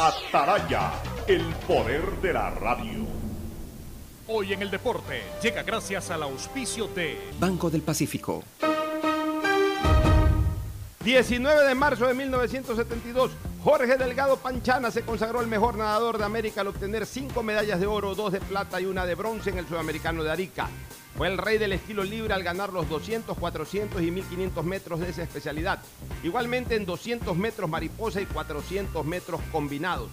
Ataraya, el poder de la radio. Hoy en el deporte llega gracias al auspicio de Banco del Pacífico. 19 de marzo de 1972, Jorge Delgado Panchana se consagró el mejor nadador de América al obtener cinco medallas de oro, dos de plata y una de bronce en el Sudamericano de Arica. Fue el rey del estilo libre al ganar los 200, 400 y 1500 metros de esa especialidad. Igualmente en 200 metros mariposa y 400 metros combinados.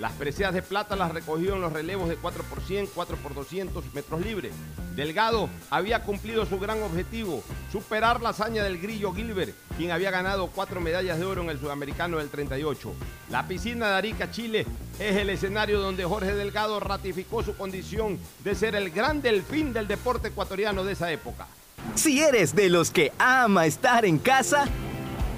Las preseas de plata las recogió en los relevos de 4 por 100, 4 por 200 metros libres. Delgado había cumplido su gran objetivo, superar la hazaña del Grillo Gilbert, quien había ganado cuatro medallas de oro en el Sudamericano del 38. La piscina de Arica, Chile, es el escenario donde Jorge Delgado ratificó su condición de ser el gran delfín del deporte ecuatoriano de esa época. Si eres de los que ama estar en casa,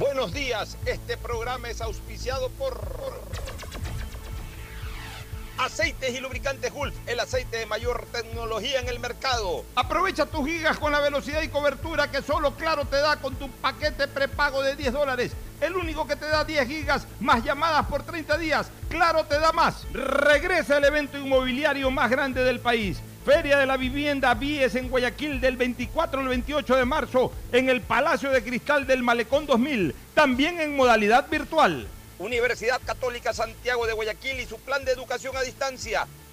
Buenos días, este programa es auspiciado por Aceites y lubricantes Gulf, el aceite de mayor tecnología en el mercado. Aprovecha tus gigas con la velocidad y cobertura que solo Claro te da con tu paquete prepago de 10 dólares. El único que te da 10 gigas más llamadas por 30 días. Claro te da más. Regresa el evento inmobiliario más grande del país. Feria de la Vivienda Vies en Guayaquil del 24 al 28 de marzo en el Palacio de Cristal del Malecón 2000, también en modalidad virtual. Universidad Católica Santiago de Guayaquil y su plan de educación a distancia,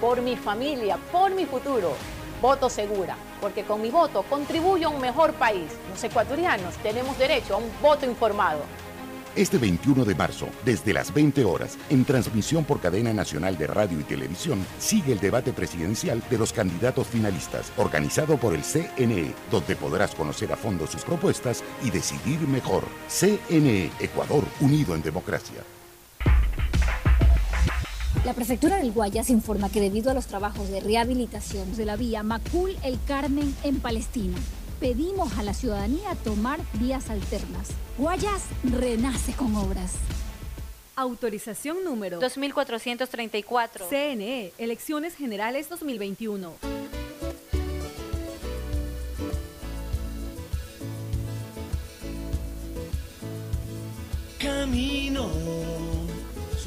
por mi familia, por mi futuro. Voto segura, porque con mi voto contribuyo a un mejor país. Los ecuatorianos tenemos derecho a un voto informado. Este 21 de marzo, desde las 20 horas, en transmisión por cadena nacional de radio y televisión, sigue el debate presidencial de los candidatos finalistas, organizado por el CNE, donde podrás conocer a fondo sus propuestas y decidir mejor. CNE, Ecuador, unido en democracia. La prefectura del Guayas informa que debido a los trabajos de rehabilitación de la vía Macul El Carmen en Palestina, pedimos a la ciudadanía tomar vías alternas. Guayas renace con obras. Autorización número 2434. CNE, Elecciones Generales 2021. Camino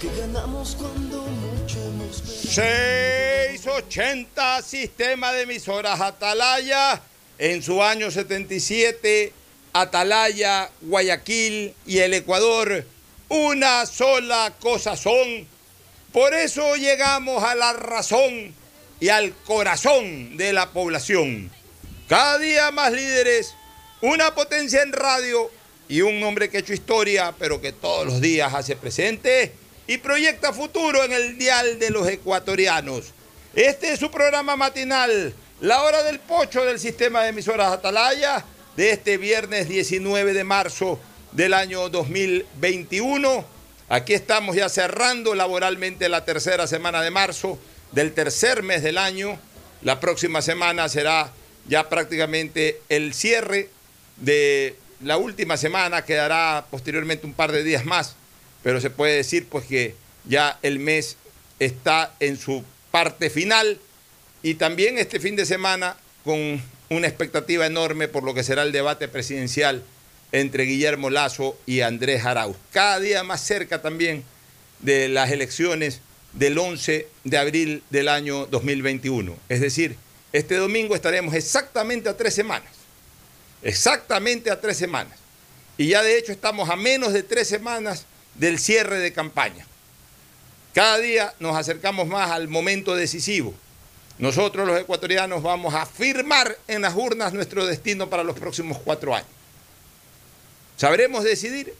porque ganamos cuando mucho hemos perdido. 680 Sistema de Emisoras Atalaya en su año 77, Atalaya, Guayaquil y el Ecuador, una sola cosa son. Por eso llegamos a la razón y al corazón de la población. Cada día más líderes, una potencia en radio y un hombre que ha hecho historia, pero que todos los días hace presente y proyecta futuro en el dial de los ecuatorianos. Este es su programa matinal, la hora del pocho del sistema de emisoras Atalaya, de este viernes 19 de marzo del año 2021. Aquí estamos ya cerrando laboralmente la tercera semana de marzo del tercer mes del año. La próxima semana será ya prácticamente el cierre de la última semana, quedará posteriormente un par de días más, pero se puede decir pues que ya el mes está en su parte final y también este fin de semana con una expectativa enorme por lo que será el debate presidencial entre Guillermo Lazo y Andrés Arauz. Cada día más cerca también de las elecciones del 11 de abril del año 2021. Es decir, este domingo estaremos exactamente a tres semanas. Exactamente a tres semanas. Y ya de hecho estamos a menos de tres semanas del cierre de campaña. Cada día nos acercamos más al momento decisivo. Nosotros los ecuatorianos vamos a firmar en las urnas nuestro destino para los próximos cuatro años. ¿Sabremos decidir?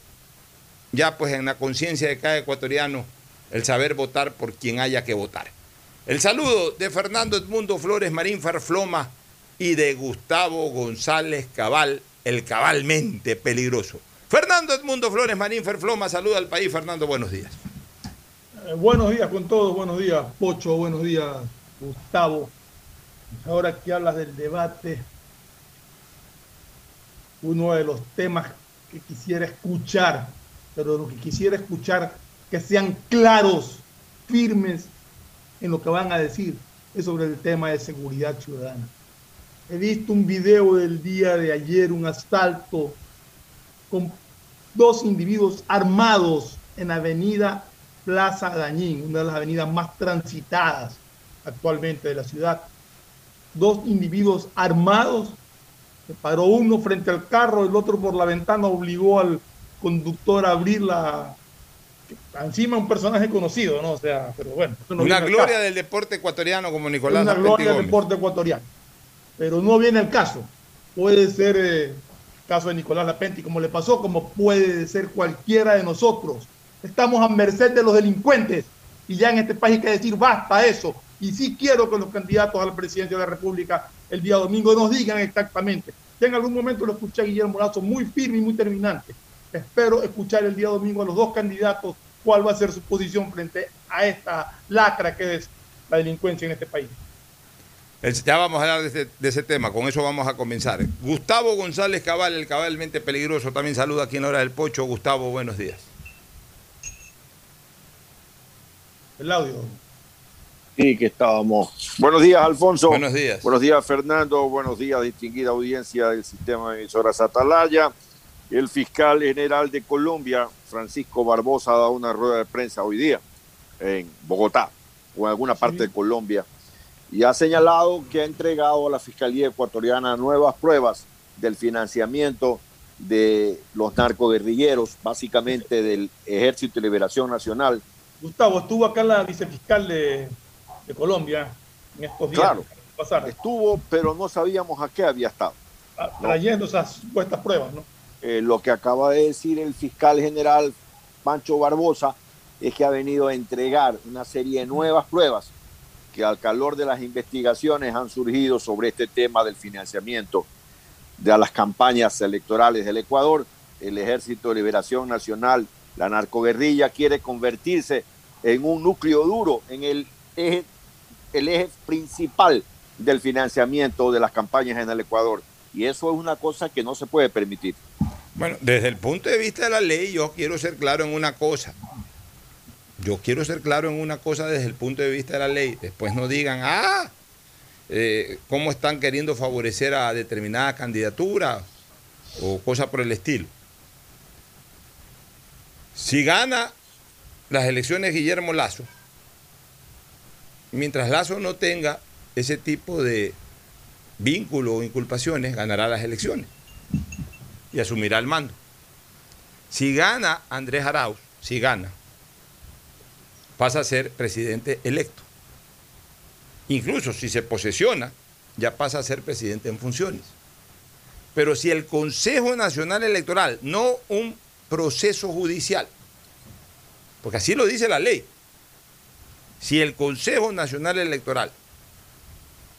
Ya pues en la conciencia de cada ecuatoriano el saber votar por quien haya que votar. El saludo de Fernando Edmundo Flores Marín Farfloma y de Gustavo González Cabal, el cabalmente peligroso. Fernando Edmundo Flores Marín Farfloma, saluda al país. Fernando, buenos días. Eh, buenos días con todos, buenos días Pocho, buenos días Gustavo. Ahora que hablas del debate, uno de los temas que quisiera escuchar, pero lo que quisiera escuchar que sean claros, firmes en lo que van a decir, es sobre el tema de seguridad ciudadana. He visto un video del día de ayer, un asalto con dos individuos armados en la avenida Plaza Dañín, una de las avenidas más transitadas actualmente de la ciudad. Dos individuos armados, se paró uno frente al carro, el otro por la ventana obligó al conductor a abrir la... Encima un personaje conocido, ¿no? O sea, pero bueno. No una gloria del deporte ecuatoriano como Nicolás. Una gloria del deporte ecuatoriano. Pero no viene el caso. Puede ser eh, caso de Nicolás Lapenti, como le pasó, como puede ser cualquiera de nosotros. Estamos a merced de los delincuentes y ya en este país hay que decir basta eso. Y sí quiero que los candidatos a la presidencia de la República el día domingo nos digan exactamente. Ya en algún momento lo escuché a Guillermo Lazo muy firme y muy terminante. Espero escuchar el día domingo a los dos candidatos cuál va a ser su posición frente a esta lacra que es la delincuencia en este país. Ya vamos a hablar de ese, tema, con eso vamos a comenzar. Gustavo González Cabal, el cabalmente peligroso, también saluda aquí en Hora del Pocho. Gustavo, buenos días. El audio. Sí, que estábamos. Buenos días, Alfonso. Buenos días. Buenos días, Fernando. Buenos días, distinguida audiencia del sistema de emisoras Atalaya. El fiscal general de Colombia, Francisco Barbosa, ha dado una rueda de prensa hoy día en Bogotá o en alguna parte de Colombia y ha señalado que ha entregado a la Fiscalía Ecuatoriana nuevas pruebas del financiamiento de los narcoguerrilleros, básicamente del Ejército de Liberación Nacional. Gustavo, estuvo acá la vicefiscal de, Colombia en estos días. Claro, estuvo, pero no sabíamos a qué había estado. Ah, trayendo esas supuestas pruebas, ¿no? Eh, lo que acaba de decir el fiscal general Pancho Barbosa es que ha venido a entregar una serie de nuevas pruebas que al calor de las investigaciones han surgido sobre este tema del financiamiento de las campañas electorales del Ecuador. El Ejército de Liberación Nacional, la narcoguerrilla, quiere convertirse en un núcleo duro, en el eje, el eje principal del financiamiento de las campañas en el Ecuador. Y eso es una cosa que no se puede permitir. Bueno, desde el punto de vista de la ley, yo quiero ser claro en una cosa. Yo quiero ser claro en una cosa desde el punto de vista de la ley. Después no digan, ah, eh, cómo están queriendo favorecer a determinada candidatura o cosa por el estilo. Si gana las elecciones Guillermo Lazo, mientras Lazo no tenga ese tipo de vínculo o inculpaciones, ganará las elecciones y asumirá el mando. Si gana Andrés Arauz, si gana, pasa a ser presidente electo. Incluso si se posesiona, ya pasa a ser presidente en funciones. Pero si el Consejo Nacional Electoral, no un proceso judicial, porque así lo dice la ley, si el Consejo Nacional Electoral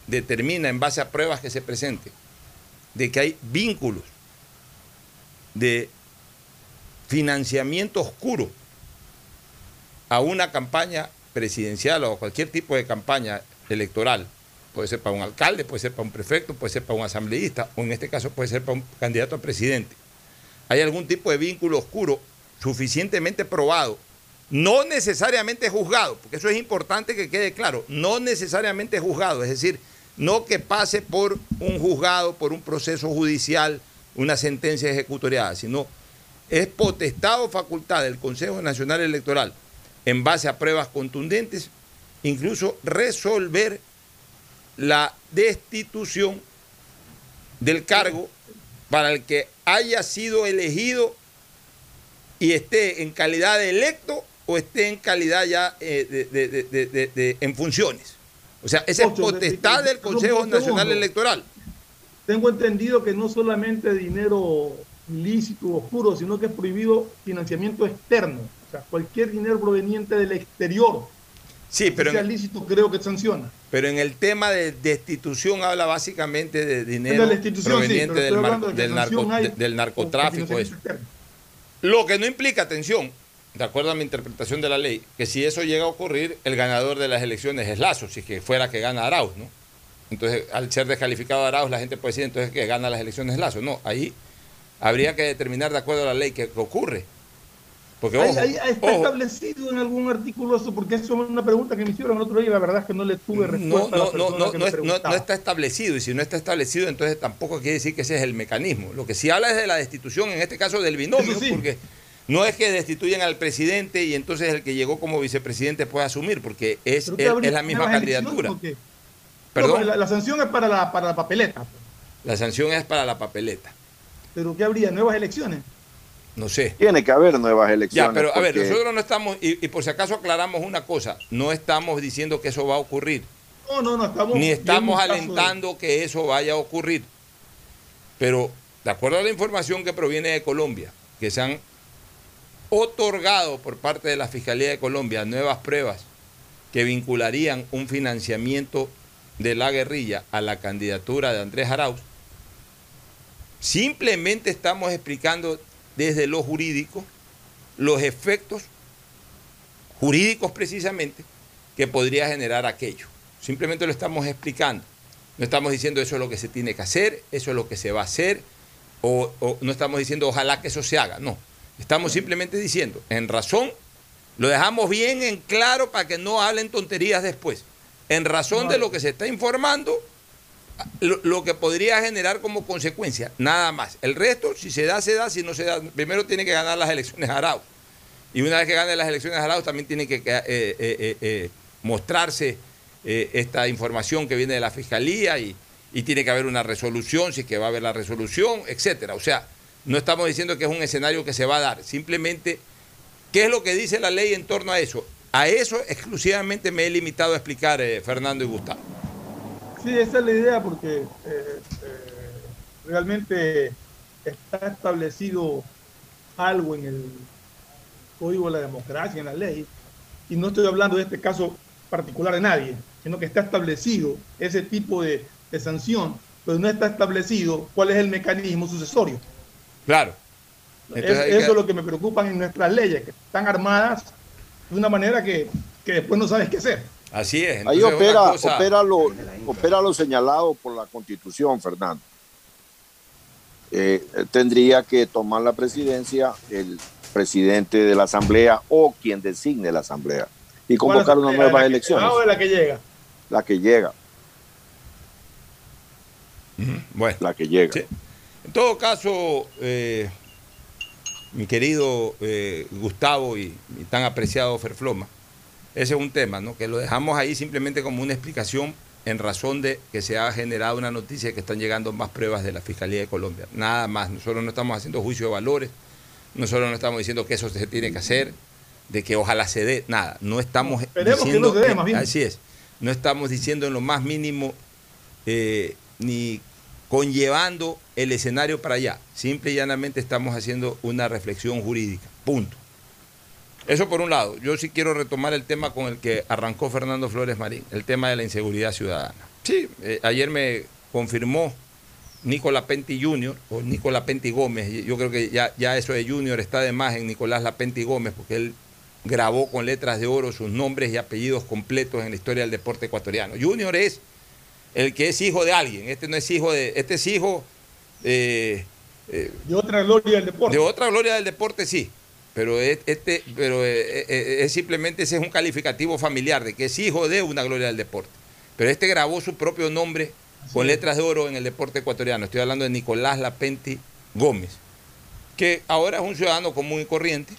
determina en base a pruebas que se presenten de que hay vínculos de financiamiento oscuro a una campaña presidencial o cualquier tipo de campaña electoral, puede ser para un alcalde, puede ser para un prefecto, puede ser para un asambleísta, o en este caso puede ser para un candidato a presidente. Hay algún tipo de vínculo oscuro suficientemente probado, no necesariamente juzgado, porque eso es importante que quede claro, no necesariamente juzgado, es decir, no que pase por un juzgado, por un proceso judicial, una sentencia ejecutoriada, sino es potestad o facultad del Consejo Nacional Electoral, en base a pruebas contundentes, incluso resolver la destitución del cargo para el que haya sido elegido y esté en calidad de electo o esté en calidad ya eh, de, en funciones. O sea, esa es potestad del Consejo Nacional Electoral. Tengo entendido que no solamente dinero ilícito o oscuro, sino que es prohibido financiamiento externo. Sea, cualquier dinero proveniente del exterior. Sí, pero. Si sea lícito, creo que sanciona. Pero en el tema de destitución habla básicamente de dinero proveniente del, del, narcotráfico. Eso. Lo que no implica, atención, de acuerdo a mi interpretación de la ley, que si eso llega a ocurrir, el ganador de las elecciones es Lazo, si que fuera que gana Arauz, ¿no? Entonces, al ser descalificado Arauz, la gente puede decir entonces que gana las elecciones Lazo. No, ahí habría que determinar de acuerdo a la ley qué ocurre. Porque, ¿Está establecido en algún artículo eso? Porque eso es una pregunta que me hicieron el otro día y la verdad es que no le tuve respuesta. No, no, no, no, no, está establecido y si no está establecido entonces tampoco quiere decir que ese es el mecanismo. Lo que sí habla es de la destitución, en este caso del binomio, porque no es que destituyan al presidente y entonces el que llegó como vicepresidente puede asumir, porque es, es, la misma candidatura. ¿Perdón? La, sanción es para la, para la papeleta. La sanción es para la papeleta. ¿Pero qué habría? ¿Nuevas elecciones? No sé. Tiene que haber nuevas elecciones. Ya, pero a ver, nosotros no estamos, y, por si acaso aclaramos una cosa, no estamos diciendo que eso va a ocurrir. No, no, no estamos. Ni estamos alentando que eso vaya a ocurrir. Pero, de acuerdo a la información que proviene de Colombia, que se han otorgado por parte de la Fiscalía de Colombia nuevas pruebas que vincularían un financiamiento de la guerrilla a la candidatura de Andrés Arauz, simplemente estamos explicando desde lo jurídico los efectos jurídicos precisamente que podría generar aquello. Simplemente lo estamos explicando. No estamos diciendo eso es lo que se tiene que hacer, eso es lo que se va a hacer, o, no estamos diciendo ojalá que eso se haga, no. Estamos simplemente diciendo, en razón, lo dejamos bien en claro para que no hablen tonterías después. En razón de lo que se está informando, lo, que podría generar como consecuencia, nada más. El resto, si se da, se da, si no se da, primero tiene que ganar las elecciones Arauz. Y una vez que gane las elecciones Arauz, también tiene que eh, eh, eh, mostrarse esta información que viene de la Fiscalía y, y, tiene que haber una resolución, si es que va a haber la resolución, etcétera. O sea, no estamos diciendo que es un escenario que se va a dar, simplemente, ¿qué es lo que dice la ley en torno a eso? A eso exclusivamente me he limitado a explicar, Fernando y Gustavo. Sí, esa es la idea porque eh, eh, realmente está establecido algo en el Código de la Democracia, en la ley, y no estoy hablando de este caso particular de nadie, sino que está establecido ese tipo de, sanción, pero no está establecido cuál es el mecanismo sucesorio. Claro. eso es lo que me preocupa en nuestras leyes, que están armadas de una manera que, que después no sabes qué hacer. Así es. Ahí opera, opera, lo, opera lo señalado por la Constitución, Fernando. Eh, tendría que tomar la presidencia el presidente de la Asamblea o quien designe la Asamblea y ¿Cuál convocar unas asamblea? nuevas ¿La que la que llega? La que llega, Bueno. la que llega. En todo caso, eh, mi querido eh, Gustavo y, y tan apreciado Ferfloma, ese es un tema, ¿no? Que lo dejamos ahí simplemente como una explicación en razón de que se ha generado una noticia de que están llegando más pruebas de la Fiscalía de Colombia. Nada más. Nosotros no estamos haciendo juicio de valores, nosotros no estamos diciendo que eso se tiene que hacer, de que ojalá se dé, nada. No estamos Esperemos que diciendo. no se dé, más bien. Así es. No estamos diciendo en lo más mínimo eh, ni conllevando el escenario para allá. Simple y llanamente estamos haciendo una reflexión jurídica. Punto. Eso por un lado. Yo sí quiero retomar el tema con el que arrancó Fernando Flores Marín, el tema de la inseguridad ciudadana. Sí, eh, ayer me confirmó Nicolás Penti Jr. o Nicolás Penti Gómez. Yo creo que ya, ya eso de Junior está de más en Nicolás Lapenti Gómez, porque él grabó con letras de oro sus nombres y apellidos completos en la historia del deporte ecuatoriano. Junior es el que es hijo de alguien. Este no es hijo de. Este es hijo eh, eh, De otra gloria del deporte. de otra gloria del deporte, sí. Pero es, este, pero eh, eh, es simplemente ese es un calificativo familiar de que es hijo de una gloria del deporte. Pero este grabó su propio nombre con letras de oro en el deporte ecuatoriano. Estoy hablando de Nicolás Lapenti Gómez, que ahora es un ciudadano común y corriente,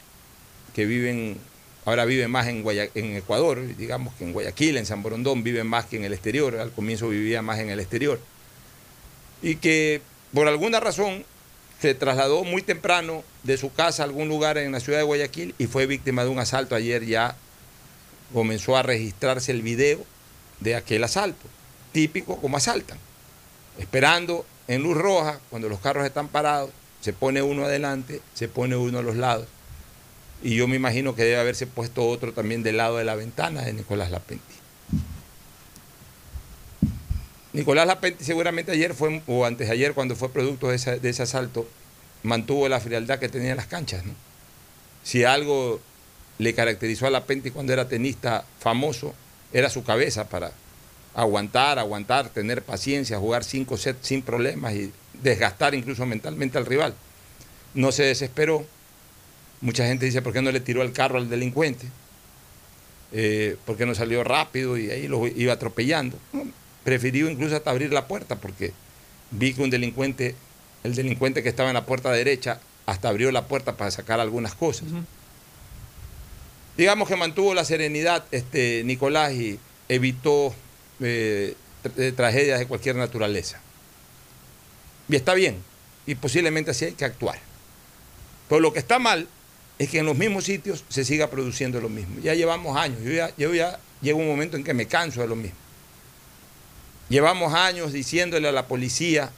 que vive en, ahora vive más en, Guaya- en Ecuador, digamos que en Guayaquil, en San Borondón, vive más que en el exterior. Al comienzo vivía más en el exterior. Y que por alguna razón se trasladó muy temprano de su casa a algún lugar en la ciudad de Guayaquil y fue víctima de un asalto. Ayer ya comenzó a registrarse el video de aquel asalto, típico como asaltan. Esperando en luz roja, cuando los carros están parados, se pone uno adelante, se pone uno a los lados. Y yo me imagino que debe haberse puesto otro también del lado de la ventana de Nicolás Lapenti. Nicolás Lapenti seguramente ayer fue, o antes de ayer, cuando fue producto de, de ese asalto, mantuvo la frialdad que tenía en las canchas. ¿no? Si algo le caracterizó a Lapenti cuando era tenista famoso, era su cabeza para aguantar, aguantar, tener paciencia, jugar cinco sets sin problemas y desgastar incluso mentalmente al rival. No se desesperó. Mucha gente dice, ¿por qué no le tiró el carro al delincuente? Eh, ¿Por qué no salió rápido y ahí lo iba atropellando? Prefirió incluso hasta abrir la puerta porque vi que un delincuente, el delincuente que estaba en la puerta derecha, hasta abrió la puerta para sacar algunas cosas. Digamos que mantuvo la serenidad este, Nicolás y evitó eh, tra- eh, tragedias de cualquier naturaleza. Y está bien, y posiblemente así hay que actuar. Pero lo que está mal es que en los mismos sitios se siga produciendo lo mismo. Ya llevamos años, yo ya, yo ya llego un momento en que me canso de lo mismo. Llevamos años diciéndole a la policía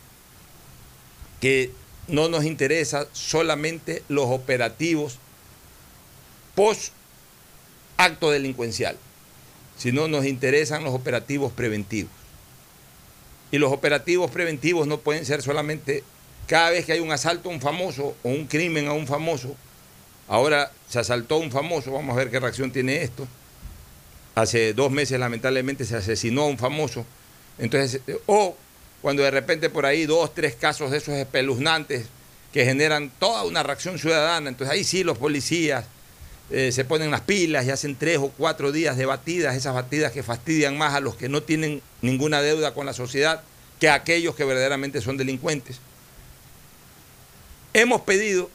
que no nos interesa solamente los operativos post acto delincuencial, sino nos interesan los operativos preventivos. Y los operativos preventivos no pueden ser solamente cada vez que hay un asalto a un famoso o un crimen a un famoso. Ahora se asaltó a un famoso, vamos a ver qué reacción tiene esto. Hace dos meses lamentablemente se asesinó a un famoso. Entonces, eh, o cuando de repente por ahí dos, tres casos de esos espeluznantes que generan toda una reacción ciudadana, entonces ahí sí los policías eh, se ponen las pilas y hacen tres o cuatro días de batidas, esas batidas que fastidian más a los que no tienen ninguna deuda con la sociedad que a aquellos que verdaderamente son delincuentes. Hemos pedido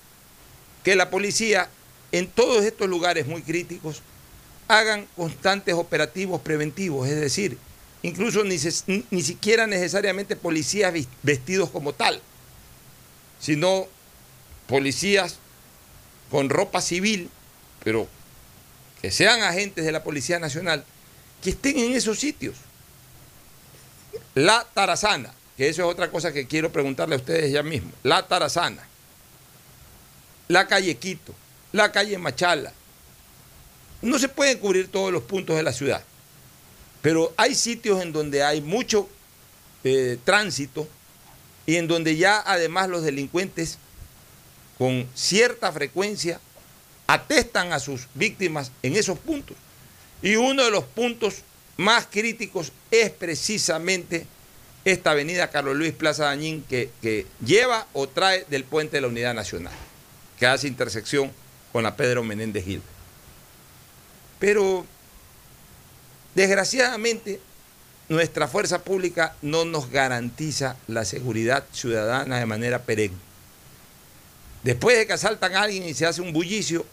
que la policía en todos estos lugares muy críticos hagan constantes operativos preventivos, es decir, incluso ni, ni- siquiera necesariamente policías vestidos como tal, sino policías con ropa civil, pero que sean agentes de la Policía Nacional, que estén en esos sitios. La Tarazana, que eso es otra cosa que quiero preguntarle a ustedes ya mismo. La Tarazana, la calle Quito, la calle Machala. No se pueden cubrir todos los puntos de la ciudad, pero hay sitios en donde hay mucho eh, tránsito y en donde ya además los delincuentes con cierta frecuencia atestan a sus víctimas en esos puntos. Y uno de los puntos más críticos es precisamente esta avenida Carlos Luis Plaza Dañín que, que lleva o trae del puente de la Unidad Nacional, que hace intersección con la Pedro Menéndez Gil. Pero, desgraciadamente, nuestra fuerza pública no nos garantiza la seguridad ciudadana de manera perenne. Después de que asaltan a alguien y se hace un bullicio,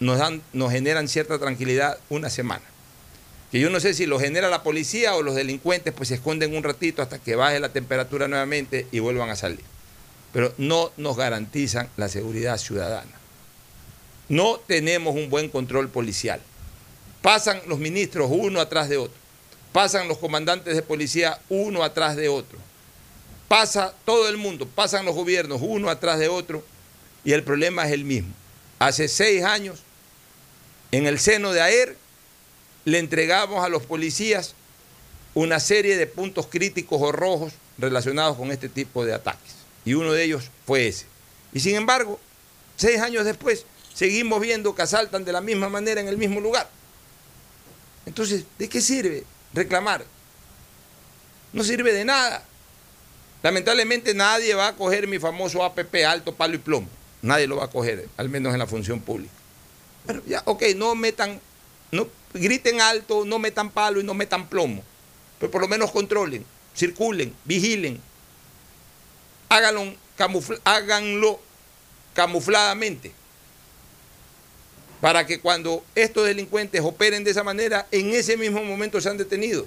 nos, dan, nos generan cierta tranquilidad una semana. Que yo no sé si lo genera la policía o los delincuentes, pues se esconden un ratito hasta que baje la temperatura nuevamente y vuelvan a salir. Pero no nos garantizan la seguridad ciudadana. No tenemos un buen control policial. Pasan los ministros uno atrás de otro. Pasan los comandantes de policía uno atrás de otro. Pasa todo el mundo, pasan los gobiernos uno atrás de otro y el problema es el mismo. Hace seis años, en el seno de AER, le entregamos a los policías una serie de puntos críticos o rojos relacionados con este tipo de ataques. Y uno de ellos fue ese. Y sin embargo, seis años después, seguimos viendo que asaltan de la misma manera en el mismo lugar. Entonces, ¿de qué sirve reclamar? No sirve de nada. Lamentablemente nadie va a coger mi famoso APP alto, palo y plomo. Nadie lo va a coger, al menos en la función pública. Pero ya, ok, no metan, no griten alto, no metan palo y no metan plomo. Pero por lo menos controlen, circulen, vigilen. Háganlo, háganlo camufladamente para que cuando estos delincuentes operen de esa manera, en ese mismo momento sean detenidos.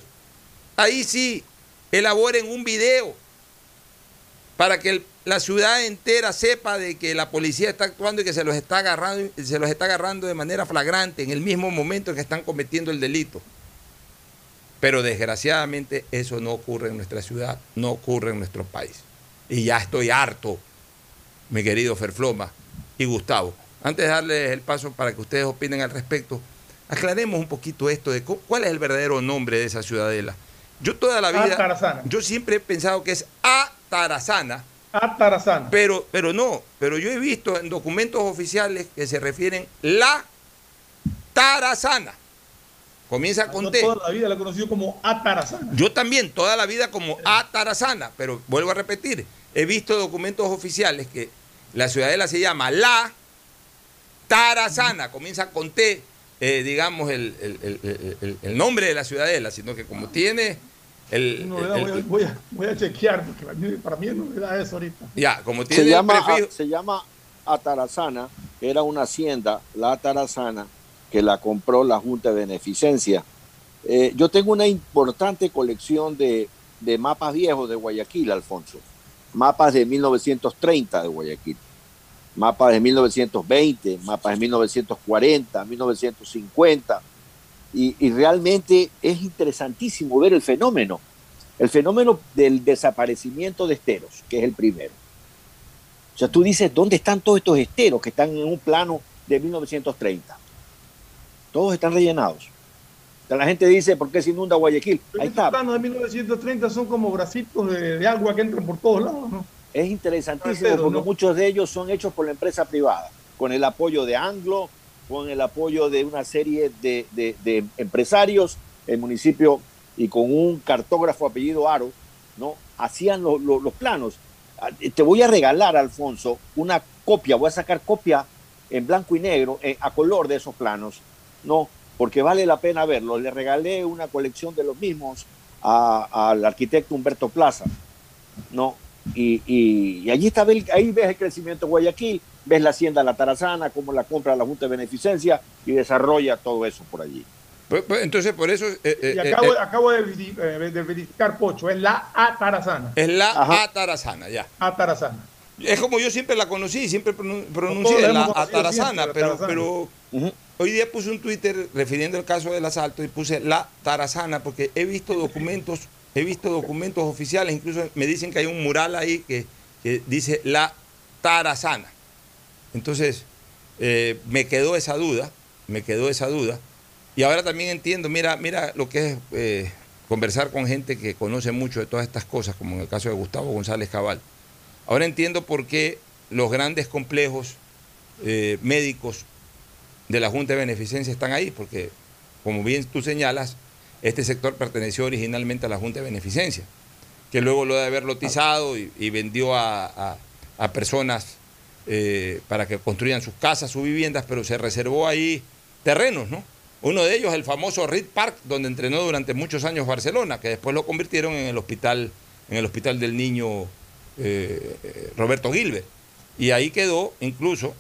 Ahí sí, elaboren un video para que la ciudad entera sepa de que la policía está actuando y que se los está agarrando, se los está agarrando de manera flagrante en el mismo momento en que están cometiendo el delito. Pero desgraciadamente eso no ocurre en nuestra ciudad, no ocurre en nuestro país. Y ya estoy harto, mi querido Ferfloma y Gustavo. Antes de darles el paso para que ustedes opinen al respecto, aclaremos un poquito esto de cuál es el verdadero nombre de esa ciudadela. Yo toda la vida, Atarazana. yo siempre he pensado que es Atarazana, Atarazana. pero, pero no, pero yo he visto en documentos oficiales que se refieren la Tarazana. Comienza con Yo T. toda la vida la he conocido como Atarazana. Yo también, toda la vida como Atarazana, pero vuelvo a repetir, he visto documentos oficiales que la ciudadela se llama La Tarazana, comienza con T, eh, digamos, el, el- el- el- el nombre de la ciudadela, sino que como tiene el... No, voy, a, voy a- voy a chequear, porque para mí, para mí es novedad eso ahorita. ya, como tiene Se el llama, prefijo- se llama Atarazana, era una hacienda, la Atarazana, que la compró la Junta de Beneficencia. Eh, yo tengo una importante colección de, de mapas viejos de Guayaquil, Alfonso. Mapas de 1930 de Guayaquil. Mapas de 1920, mapas de 1940, 1950. Y, y realmente es interesantísimo ver el fenómeno. El fenómeno del desaparecimiento de esteros, que es el primero. O sea, tú dices, ¿dónde están todos estos esteros que están en un plano de 1930? Todos están rellenados. O sea, la gente dice, ¿por qué se inunda Guayaquil? Pero Ahí está. planos de 1930 son como bracitos de, de agua que entran por todos lados, ¿no? Es interesantísimo porque ¿no? muchos de ellos son hechos por la empresa privada, con el apoyo de Anglo, con el apoyo de una serie de, de- de empresarios, el municipio y con un cartógrafo apellido Aro, ¿no? Hacían lo- lo- los planos. Ah, Te voy a regalar, Alfonso, una copia, voy a sacar copia en blanco y negro, eh, a color de esos planos, ¿no? Porque vale la pena verlos. Le regalé una colección de los mismos a- al arquitecto Humberto Plaza, ¿no? Y, y- y allí está, el- ahí ves el crecimiento de Guayaquil, ves la hacienda La Tarazana, cómo la compra la Junta de Beneficencia y desarrolla todo eso por allí. Pues- pues, Entonces, por eso... eh, eh, Y eh, acabo, eh, acabo de, veri- de verificar, Pocho, es la Atarazana. es la Ajá. Atarazana, ya. Atarazana. Es como yo siempre la conocí, siempre pronuncié la Atarazana, siempre, la pero, Tarazana. pero hoy día puse un Twitter refiriendo al caso del asalto y puse la Tarazana porque he visto documentos, he visto documentos oficiales, incluso me dicen que hay un mural ahí que, dice la Tarazana. Entonces, eh, me quedó esa duda, me quedó esa duda. Y ahora también entiendo, mira, mira lo que es eh, conversar con gente que conoce mucho de todas estas cosas, como en el caso de Gustavo González Cabal. Ahora entiendo por qué los grandes complejos eh, médicos de la Junta de Beneficencia están ahí, porque como bien tú señalas, este sector perteneció originalmente a la Junta de Beneficencia, que luego lo de haber lotizado y, vendió a, personas eh, para que construyan sus casas, sus viviendas, pero se reservó ahí terrenos, ¿no? Uno de ellos, el famoso Reed Park, donde entrenó durante muchos años Barcelona, que después lo convirtieron en el hospital, en el hospital del niño eh, Roberto Gilbert. Y ahí quedó incluso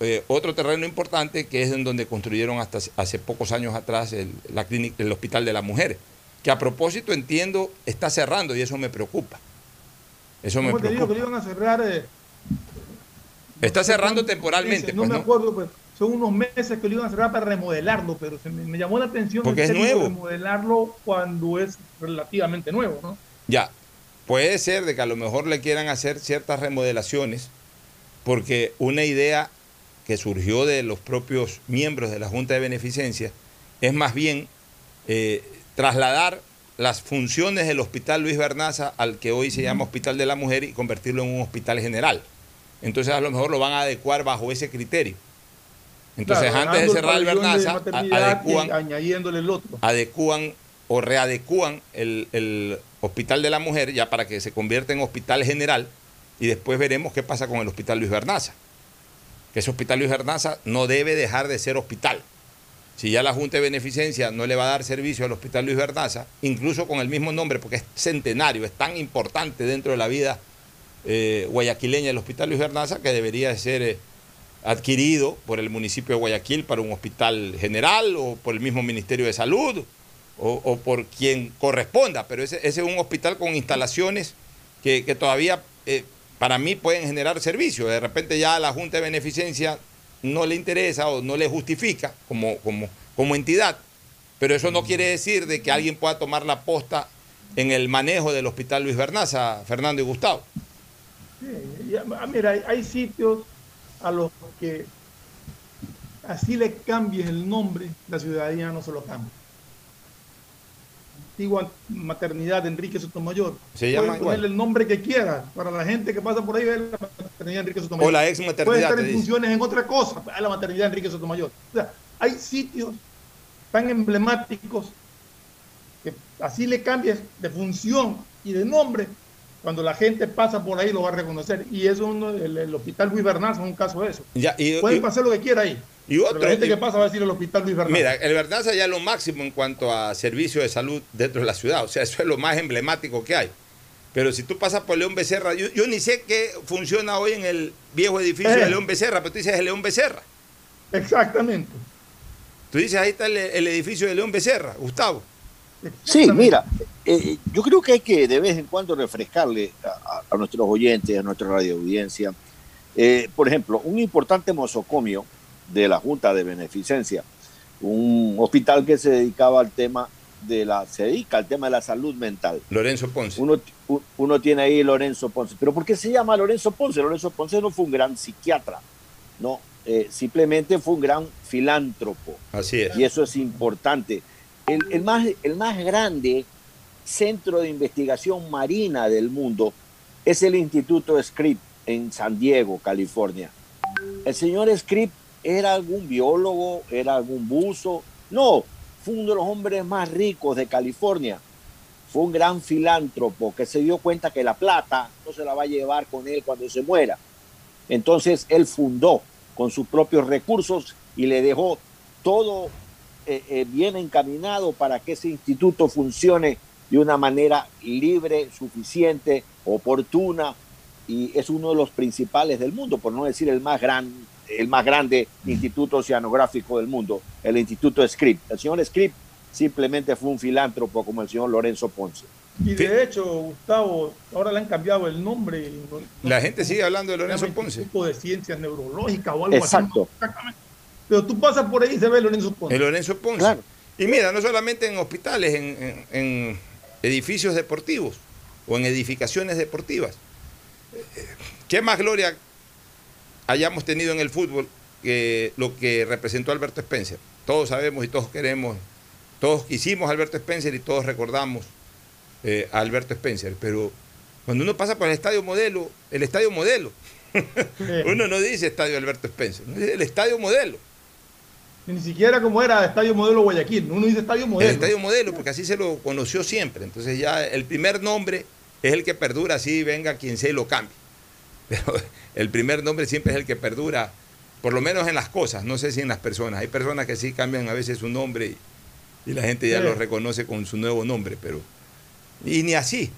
eh, otro terreno importante que es en donde construyeron hasta hace pocos años atrás el, la clínica, el Hospital de la Mujer, que a propósito entiendo está cerrando y eso me preocupa. Eso me ¿Cómo te digo preocupa. que lo iban a cerrar? eh, Está cerrando temporalmente. no pues, me acuerdo, pues, son unos meses que lo iban a cerrar para remodelarlo, pero se me, me llamó la atención Porque es nuevo. remodelarlo cuando es relativamente nuevo, ¿no? Ya, puede ser de que a lo mejor le quieran hacer ciertas remodelaciones, porque una idea que surgió de los propios miembros de la Junta de Beneficencia es más bien eh, trasladar las funciones del Hospital Luis Bernaza al que hoy se llama Hospital de la Mujer y convertirlo en un hospital general. Entonces a lo mejor lo van a adecuar bajo ese criterio. Entonces Claro, antes de cerrar el Bernaza, adecúan, añadiéndole el otro. adecúan o readecúan el, el Hospital de la Mujer ya para que se convierta en hospital general y después veremos qué pasa con el Hospital Luis Bernaza. Que ese Hospital Luis Bernaza no debe dejar de ser hospital. Si ya la Junta de Beneficencia no le va a dar servicio al Hospital Luis Bernaza, incluso con el mismo nombre, porque es centenario, es tan importante dentro de la vida eh, guayaquileña el Hospital Luis Bernaza que debería de ser eh, adquirido por el municipio de Guayaquil para un hospital general o por el mismo Ministerio de Salud o, por quien corresponda, pero ese, es un hospital con instalaciones que, que todavía eh, para mí pueden generar servicio. De repente ya la Junta de Beneficencia no le interesa o no le justifica como, como, entidad, pero eso no quiere decir de que alguien pueda tomar la posta en el manejo del Hospital Luis Bernaza, Fernando y Gustavo. Sí, ah, mira, hay, hay sitios a los que así le cambies el nombre, la ciudadanía no se lo cambia. Antigua maternidad de Enrique Sotomayor. Se llama igual. ponerle el nombre que quieras. Para la gente que pasa por ahí, ve la maternidad de Enrique Sotomayor. O la ex maternidad, Puede estar en funciones en otra cosa. a La maternidad de Enrique Sotomayor. O sea, hay sitios tan emblemáticos que así le cambies de función y de nombre, cuando la gente pasa por ahí lo va a reconocer. Y eso uno, el, el hospital Luis Bernaza es un caso de eso. Ya, y- Pueden y- pasar lo que quiera ahí. Y pero otro, la gente y- que pasa va a decir el hospital Luis Bernaza. Mira, el Bernaza ya es lo máximo en cuanto a servicio de salud dentro de la ciudad. O sea, eso es lo más emblemático que hay. Pero si tú pasas por León Becerra, yo, yo ni sé qué funciona hoy en el viejo edificio Eh. de León Becerra, pero tú dices el León Becerra. Exactamente. Tú dices, ahí está el, el edificio de León Becerra, Gustavo. Sí, mira, eh, yo creo que hay que de vez en cuando refrescarle a, nuestros oyentes, a nuestra radio audiencia. Eh, por ejemplo, un importante mosocomio de la Junta de Beneficencia, un hospital que se dedicaba al tema de la, se dedica al tema de la salud mental. Lorenzo Ponce. Uno tiene ahí Lorenzo Ponce. ¿Pero por qué se llama Lorenzo Ponce? Lorenzo Ponce no fue un gran psiquiatra, no, eh, simplemente fue un gran filántropo. Así es. Y eso es importante. El, más, el más grande centro de investigación marina del mundo es el Instituto Scripps en San Diego, California. El señor Scripps era algún biólogo, era algún buzo. No, fue uno de los hombres más ricos de California. Fue un gran filántropo que se dio cuenta que la plata no se la va a llevar con él cuando se muera. Entonces él fundó con sus propios recursos y le dejó todo eh, eh, bien encaminado para que ese instituto funcione de una manera libre, suficiente, oportuna y es uno de los principales del mundo, por no decir el más gran, el más grande instituto oceanográfico del mundo, el Instituto Scripps. El señor Scripps simplemente fue un filántropo como el señor Lorenzo Ponce. Y de hecho, Gustavo, ahora le han cambiado el nombre. no- no La gente sigue hablando de Lorenzo Ponce. Instituto de Ciencias Neurológicas o algo Exacto. así. exactamente. Pero tú pasas por ahí y se ve Lorenzo Ponce. El Lorenzo Ponce. Claro. Y mira, no solamente en hospitales, en, en- en edificios deportivos o en edificaciones deportivas. Eh, ¿Qué más gloria hayamos tenido en el fútbol que lo que representó Alberto Spencer? Todos sabemos y todos queremos, todos quisimos a Alberto Spencer y todos recordamos eh, a Alberto Spencer, pero cuando uno pasa por el estadio modelo, el estadio modelo, uno no dice estadio Alberto Spencer, uno dice el estadio modelo. Ni siquiera como era Estadio Modelo Guayaquil. Uno dice Estadio Modelo. El estadio modelo, porque así se lo conoció siempre. Entonces ya el primer nombre es el que perdura, así venga quien sea y lo cambie. Pero el primer nombre siempre es el que perdura, por lo menos en las cosas, no sé si en las personas. Hay personas que sí cambian a veces su nombre y, y la gente ya Sí. lo reconoce con su nuevo nombre, pero... Y ni así,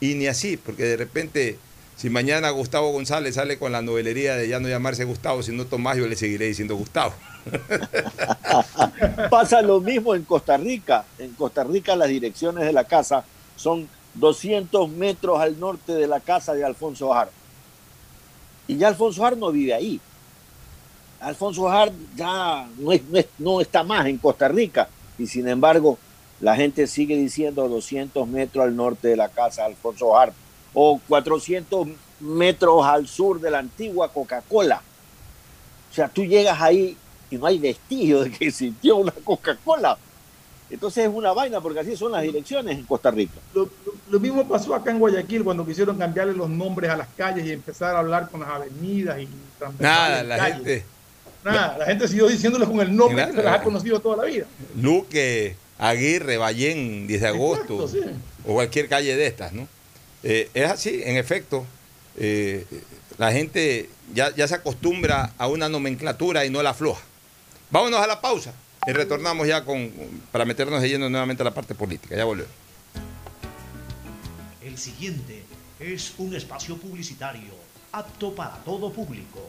y ni así, porque de repente, si mañana Gustavo González sale con la novelería de ya no llamarse Gustavo, sino Tomás, yo le seguiré diciendo Gustavo. Pasa lo mismo en Costa Rica. En Costa Rica las direcciones de la casa son 200 metros al norte de la casa de Alfonso Har. Y ya Alfonso Har no vive ahí. Alfonso Har ya no, es- no es- no está más en Costa Rica. Y sin embargo, la gente sigue diciendo 200 metros al norte de la casa de Alfonso Har. O 400 metros al sur de la antigua Coca-Cola. O sea, tú llegas ahí y no hay vestigio de que existió una Coca-Cola. Entonces es una vaina porque así son las direcciones en Costa Rica. Lo, lo- lo mismo pasó acá en Guayaquil cuando quisieron cambiarle los nombres a las calles y empezar a hablar con las avenidas y transversales Nada, la calles. gente, Nada, la gente siguió diciéndoles con el nombre Nada. que se las ha conocido toda la vida. Luque, Aguirre, Ballén, 10 de agosto, Exacto, sí. o cualquier calle de estas, ¿no? Eh, es así, en efecto, eh, la gente ya, se acostumbra a una nomenclatura y no la afloja. Vámonos a la pausa y retornamos ya con para meternos de nuevamente a la parte política. Ya volvemos. El siguiente es un espacio publicitario apto para todo público.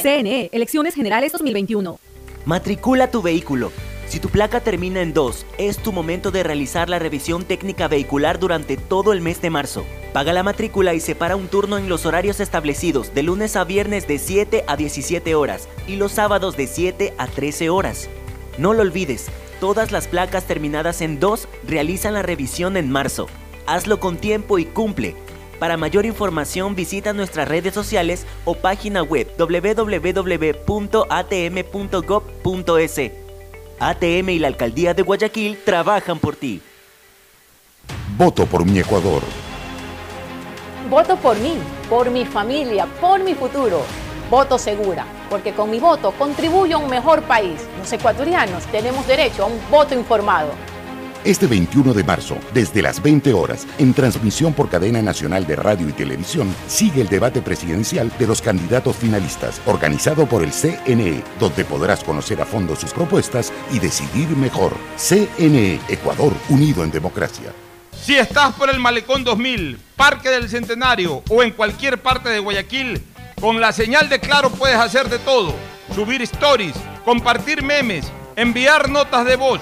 CNE, Elecciones Generales 2021. Matricula tu vehículo. Si tu placa termina en 2, es tu momento de realizar la revisión técnica vehicular durante todo el mes de marzo. Paga la matrícula y separa un turno en los horarios establecidos de lunes a viernes de 7 a 17 horas y los sábados de 7 a 13 horas. No lo olvides, todas las placas terminadas en 2 realizan la revisión en marzo. Hazlo con tiempo y cumple. Para mayor información visita nuestras redes sociales o página web www.atm.gov.es. ATM y la Alcaldía de Guayaquil trabajan por ti. Voto por mi Ecuador. Voto por mí, por mi familia, por mi futuro. Voto segura, porque con mi voto contribuyo a un mejor país. Los ecuatorianos tenemos derecho a un voto informado. Este 21 de marzo, desde las 20 horas, en transmisión por cadena nacional de radio y televisión, sigue el debate presidencial de los candidatos finalistas, organizado por el CNE, donde podrás conocer a fondo sus propuestas y decidir mejor. CNE, Ecuador, unido en democracia. Si estás por el Malecón 2000, Parque del Centenario o en cualquier parte de Guayaquil, con la señal de Claro puedes hacer de todo. Subir stories, compartir memes, enviar notas de voz,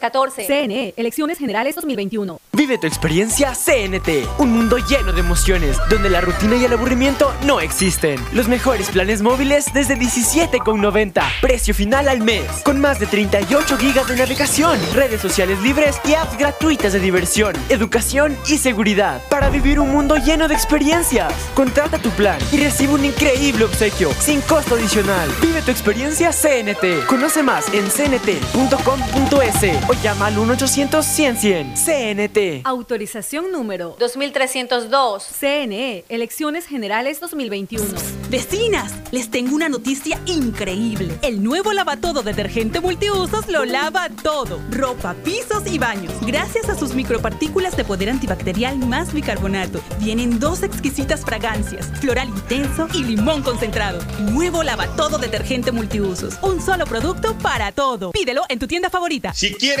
2314. CNE, Elecciones Generales 2021. Vive tu experiencia CNT, un mundo lleno de emociones, donde la rutina y el aburrimiento no existen. Los mejores planes móviles desde 17,90, precio final al mes, con más de 38 gigas de navegación, redes sociales libres y apps gratuitas de diversión, educación y seguridad, para vivir un mundo lleno de experiencias. Contrata tu plan y recibe un increíble obsequio, sin costo adicional. Vive tu experiencia CNT. Conoce más en cnt.com.es o llama al 1-800-100-100. CNT. Autorización número 2302. CNE, Elecciones Generales 2021. Vecinas, les tengo una noticia increíble. El nuevo lavatodo detergente multiusos lo lava todo. Ropa, pisos y baños. Gracias a sus micropartículas de poder antibacterial más bicarbonato. Vienen dos exquisitas fragancias, floral intenso y limón concentrado. Nuevo lavatodo detergente multiusos. Un solo producto para todo. Pídelo en tu tienda favorita. Si quieres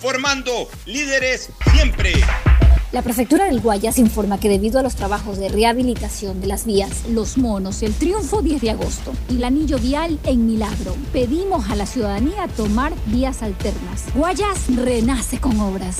formando líderes siempre. La prefectura del Guayas informa que debido a los trabajos de rehabilitación de las vías Los Monos, el Triunfo 10 de agosto y el anillo vial en Milagro, pedimos a la ciudadanía tomar vías alternas. Guayas renace con obras.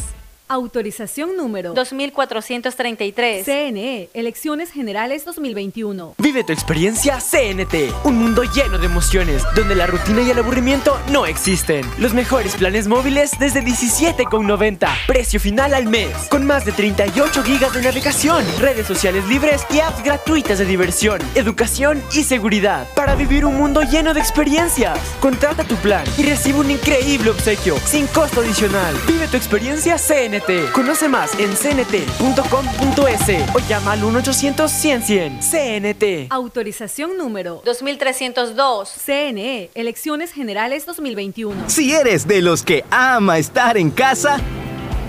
Autorización número 2433. CNE, Elecciones Generales 2021. Vive tu experiencia CNT, un mundo lleno de emociones, donde la rutina y el aburrimiento no existen. Los mejores planes móviles desde 17,90, precio final al mes, con más de 38 gigas de navegación, redes sociales libres y apps gratuitas de diversión, educación y seguridad, para vivir un mundo lleno de experiencias. Contrata tu plan y recibe un increíble obsequio, sin costo adicional. Vive tu experiencia CNT. Conoce más en cnt.com.es o llama al 1-800-100-100. CNT. Autorización número 2302. CNE, Elecciones Generales 2021. Si eres de los que ama estar en casa,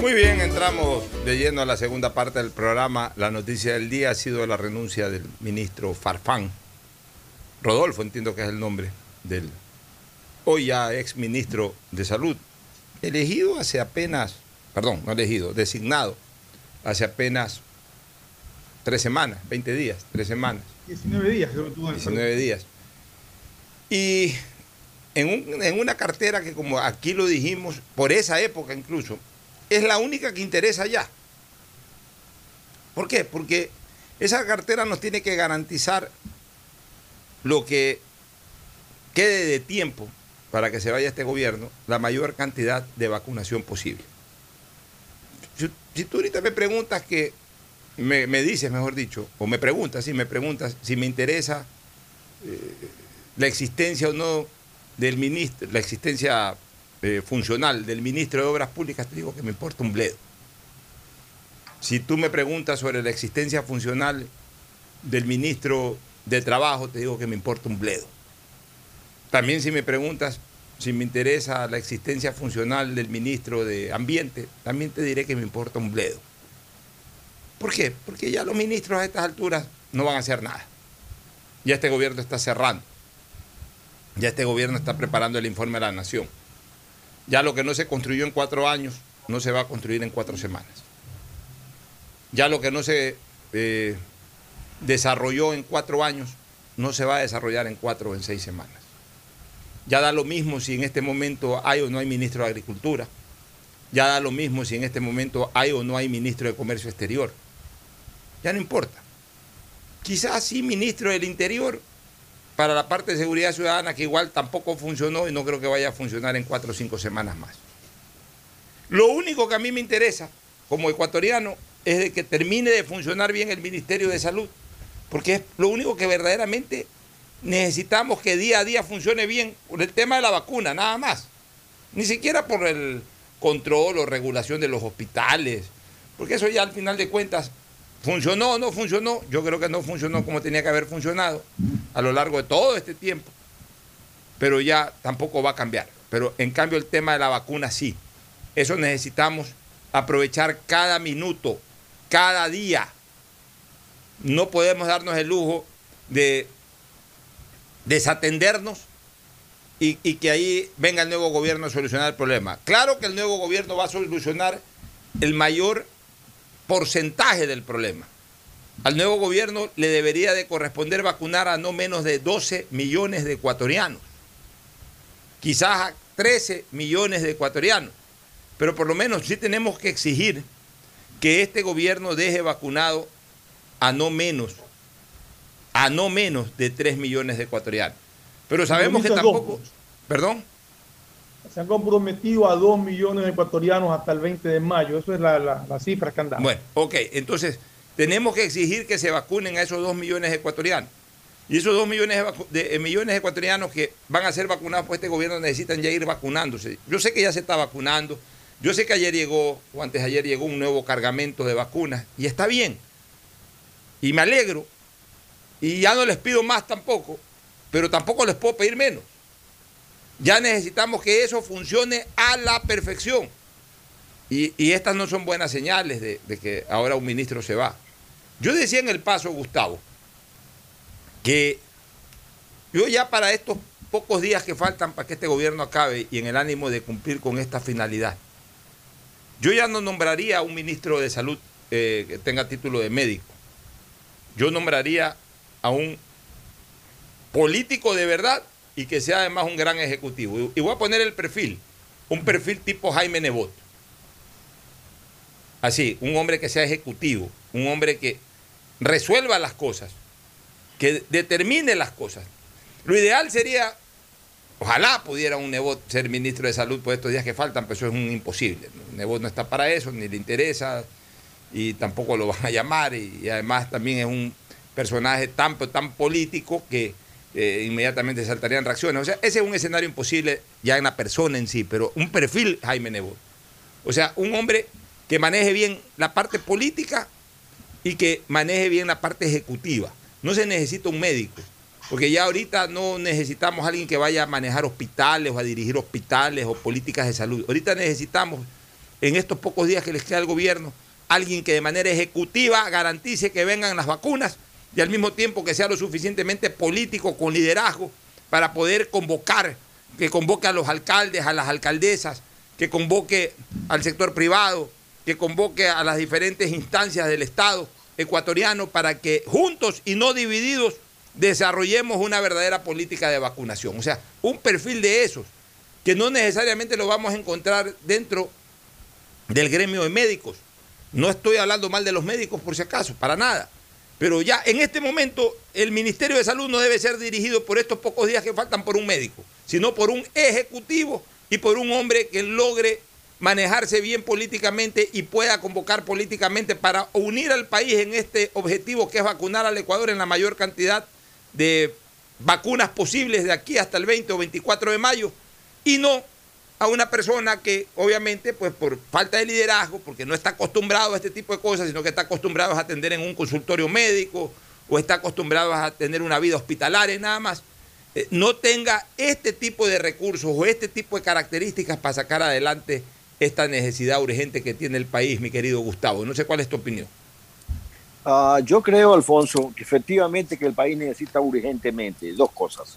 Muy bien, entramos de lleno a la segunda parte del programa. La noticia del día ha sido la renuncia del ministro Farfán. Rodolfo, entiendo que es el nombre del hoy ya ex ministro de Salud. Elegido hace apenas, perdón, no elegido, designado hace apenas tres semanas, 20 días, tres semanas. 19 días, creo que tuvo en el 19 días. Y en, un- en una cartera que, como aquí lo dijimos, por esa época incluso, es la única que interesa ya. ¿Por qué? Porque esa cartera nos tiene que garantizar lo que quede de tiempo para que se vaya este gobierno, la mayor cantidad de vacunación posible. Si, tú ahorita me preguntas que, me, me dices, mejor dicho, o me preguntas, si me preguntas si me interesa eh, la existencia o no del ministro, la existencia eh, funcional del ministro de Obras Públicas, te digo que me importa un bledo. Si tú me preguntas sobre la existencia funcional del ministro de Trabajo, te digo que me importa un bledo. También si me preguntas si me interesa la existencia funcional del ministro de Ambiente, también te diré que me importa un bledo. ¿Por qué? Porque ya los ministros a estas alturas no van a hacer nada. Ya este gobierno está cerrando. Ya este gobierno está preparando el informe de la nación. Ya lo que no se construyó en cuatro años no se va a construir en cuatro semanas. Ya lo que no se eh, desarrolló en cuatro años no se va a desarrollar en cuatro o en seis semanas. Ya da lo mismo si en este momento hay o no hay ministro de Agricultura. Ya da lo mismo si en este momento hay o no hay ministro de Comercio Exterior. Ya no importa. Quizás sí ministro del Interior para la parte de seguridad ciudadana que igual tampoco funcionó y no creo que vaya a funcionar en cuatro o cinco semanas más. Lo único que a mí me interesa como ecuatoriano es de que termine de funcionar bien el Ministerio de Salud, porque es lo único que verdaderamente necesitamos que día a día funcione bien por el tema de la vacuna, nada más. Ni siquiera por el control o regulación de los hospitales, porque eso ya al final de cuentas funcionó o no funcionó. Yo creo que no funcionó como tenía que haber funcionado a lo largo de todo este tiempo, pero ya tampoco va a cambiar. Pero en cambio el tema de la vacuna sí. Eso necesitamos aprovechar cada minuto, cada día. No podemos darnos el lujo de desatendernos y, y, que ahí venga el nuevo gobierno a solucionar el problema. Claro que el nuevo gobierno va a solucionar el mayor porcentaje del problema. Al nuevo gobierno le debería de corresponder vacunar a no menos de 12 millones de ecuatorianos, quizás a 13 millones de ecuatorianos, pero por lo menos sí tenemos que exigir que este gobierno deje vacunado a no menos a no menos de 3 millones de ecuatorianos. Pero sabemos que tampoco... ¿Perdón? Se han comprometido a 2 millones de ecuatorianos hasta el 20 de mayo. Eso es la, la, cifra que han. Bueno, ok. Entonces, tenemos que exigir que se vacunen a esos 2 millones de ecuatorianos. Y esos 2 millones de, de, millones de ecuatorianos que van a ser vacunados por este gobierno necesitan ya ir vacunándose. Yo sé que ya se está vacunando. Yo sé que ayer llegó, o antes de ayer llegó un nuevo cargamento de vacunas. Y está bien. Y me alegro y ya no les pido más tampoco, pero tampoco les puedo pedir menos. Ya necesitamos que eso funcione a la perfección. Y, estas no son buenas señales de, de, que ahora un ministro se va. Yo decía en el paso, Gustavo, que yo ya para estos pocos días que faltan para que este gobierno acabe y en el ánimo de cumplir con esta finalidad, yo ya no nombraría a un ministro de salud eh, que tenga título de médico. Yo nombraría a un político de verdad y que sea además un gran ejecutivo. Y voy a poner el perfil, un perfil tipo Jaime Nebot. Así, un hombre que sea ejecutivo, un hombre que resuelva las cosas, que determine las cosas. Lo ideal sería, ojalá pudiera un Nebot ser ministro de salud por estos días que faltan, pero eso es un imposible. Nebot no está para eso, ni le interesa, y tampoco lo van a llamar, y, y además también es un personaje tan, tan político que eh, inmediatamente saltarían reacciones. O sea, ese es un escenario imposible ya en la persona en sí, pero un perfil Jaime Nebot. O sea, un hombre que maneje bien la parte política y que maneje bien la parte ejecutiva. No se necesita un médico, porque ya ahorita no necesitamos a alguien que vaya a manejar hospitales o a dirigir hospitales o políticas de salud. Ahorita necesitamos, en estos pocos días que les queda al gobierno, alguien que de manera ejecutiva garantice que vengan las vacunas y al mismo tiempo que sea lo suficientemente político con liderazgo para poder convocar, que convoque a los alcaldes, a las alcaldesas, que convoque al sector privado, que convoque a las diferentes instancias del Estado ecuatoriano para que juntos y no divididos desarrollemos una verdadera política de vacunación. O sea, un perfil de esos, que no necesariamente lo vamos a encontrar dentro del gremio de médicos. No estoy hablando mal de los médicos por si acaso, para nada. Pero ya en este momento el Ministerio de Salud no debe ser dirigido por estos pocos días que faltan por un médico, sino por un ejecutivo y por un hombre que logre manejarse bien políticamente y pueda convocar políticamente para unir al país en este objetivo que es vacunar al Ecuador en la mayor cantidad de vacunas posibles de aquí hasta el 20 o 24 de mayo y no a una persona que obviamente pues por falta de liderazgo, porque no está acostumbrado a este tipo de cosas, sino que está acostumbrado a atender en un consultorio médico o está acostumbrado a tener una vida hospitalaria nada más, eh, no tenga este tipo de recursos o este tipo de características para sacar adelante esta necesidad urgente que tiene el país, mi querido Gustavo. No sé cuál es tu opinión. Ah, yo creo, Alfonso, que efectivamente que el país necesita urgentemente dos cosas.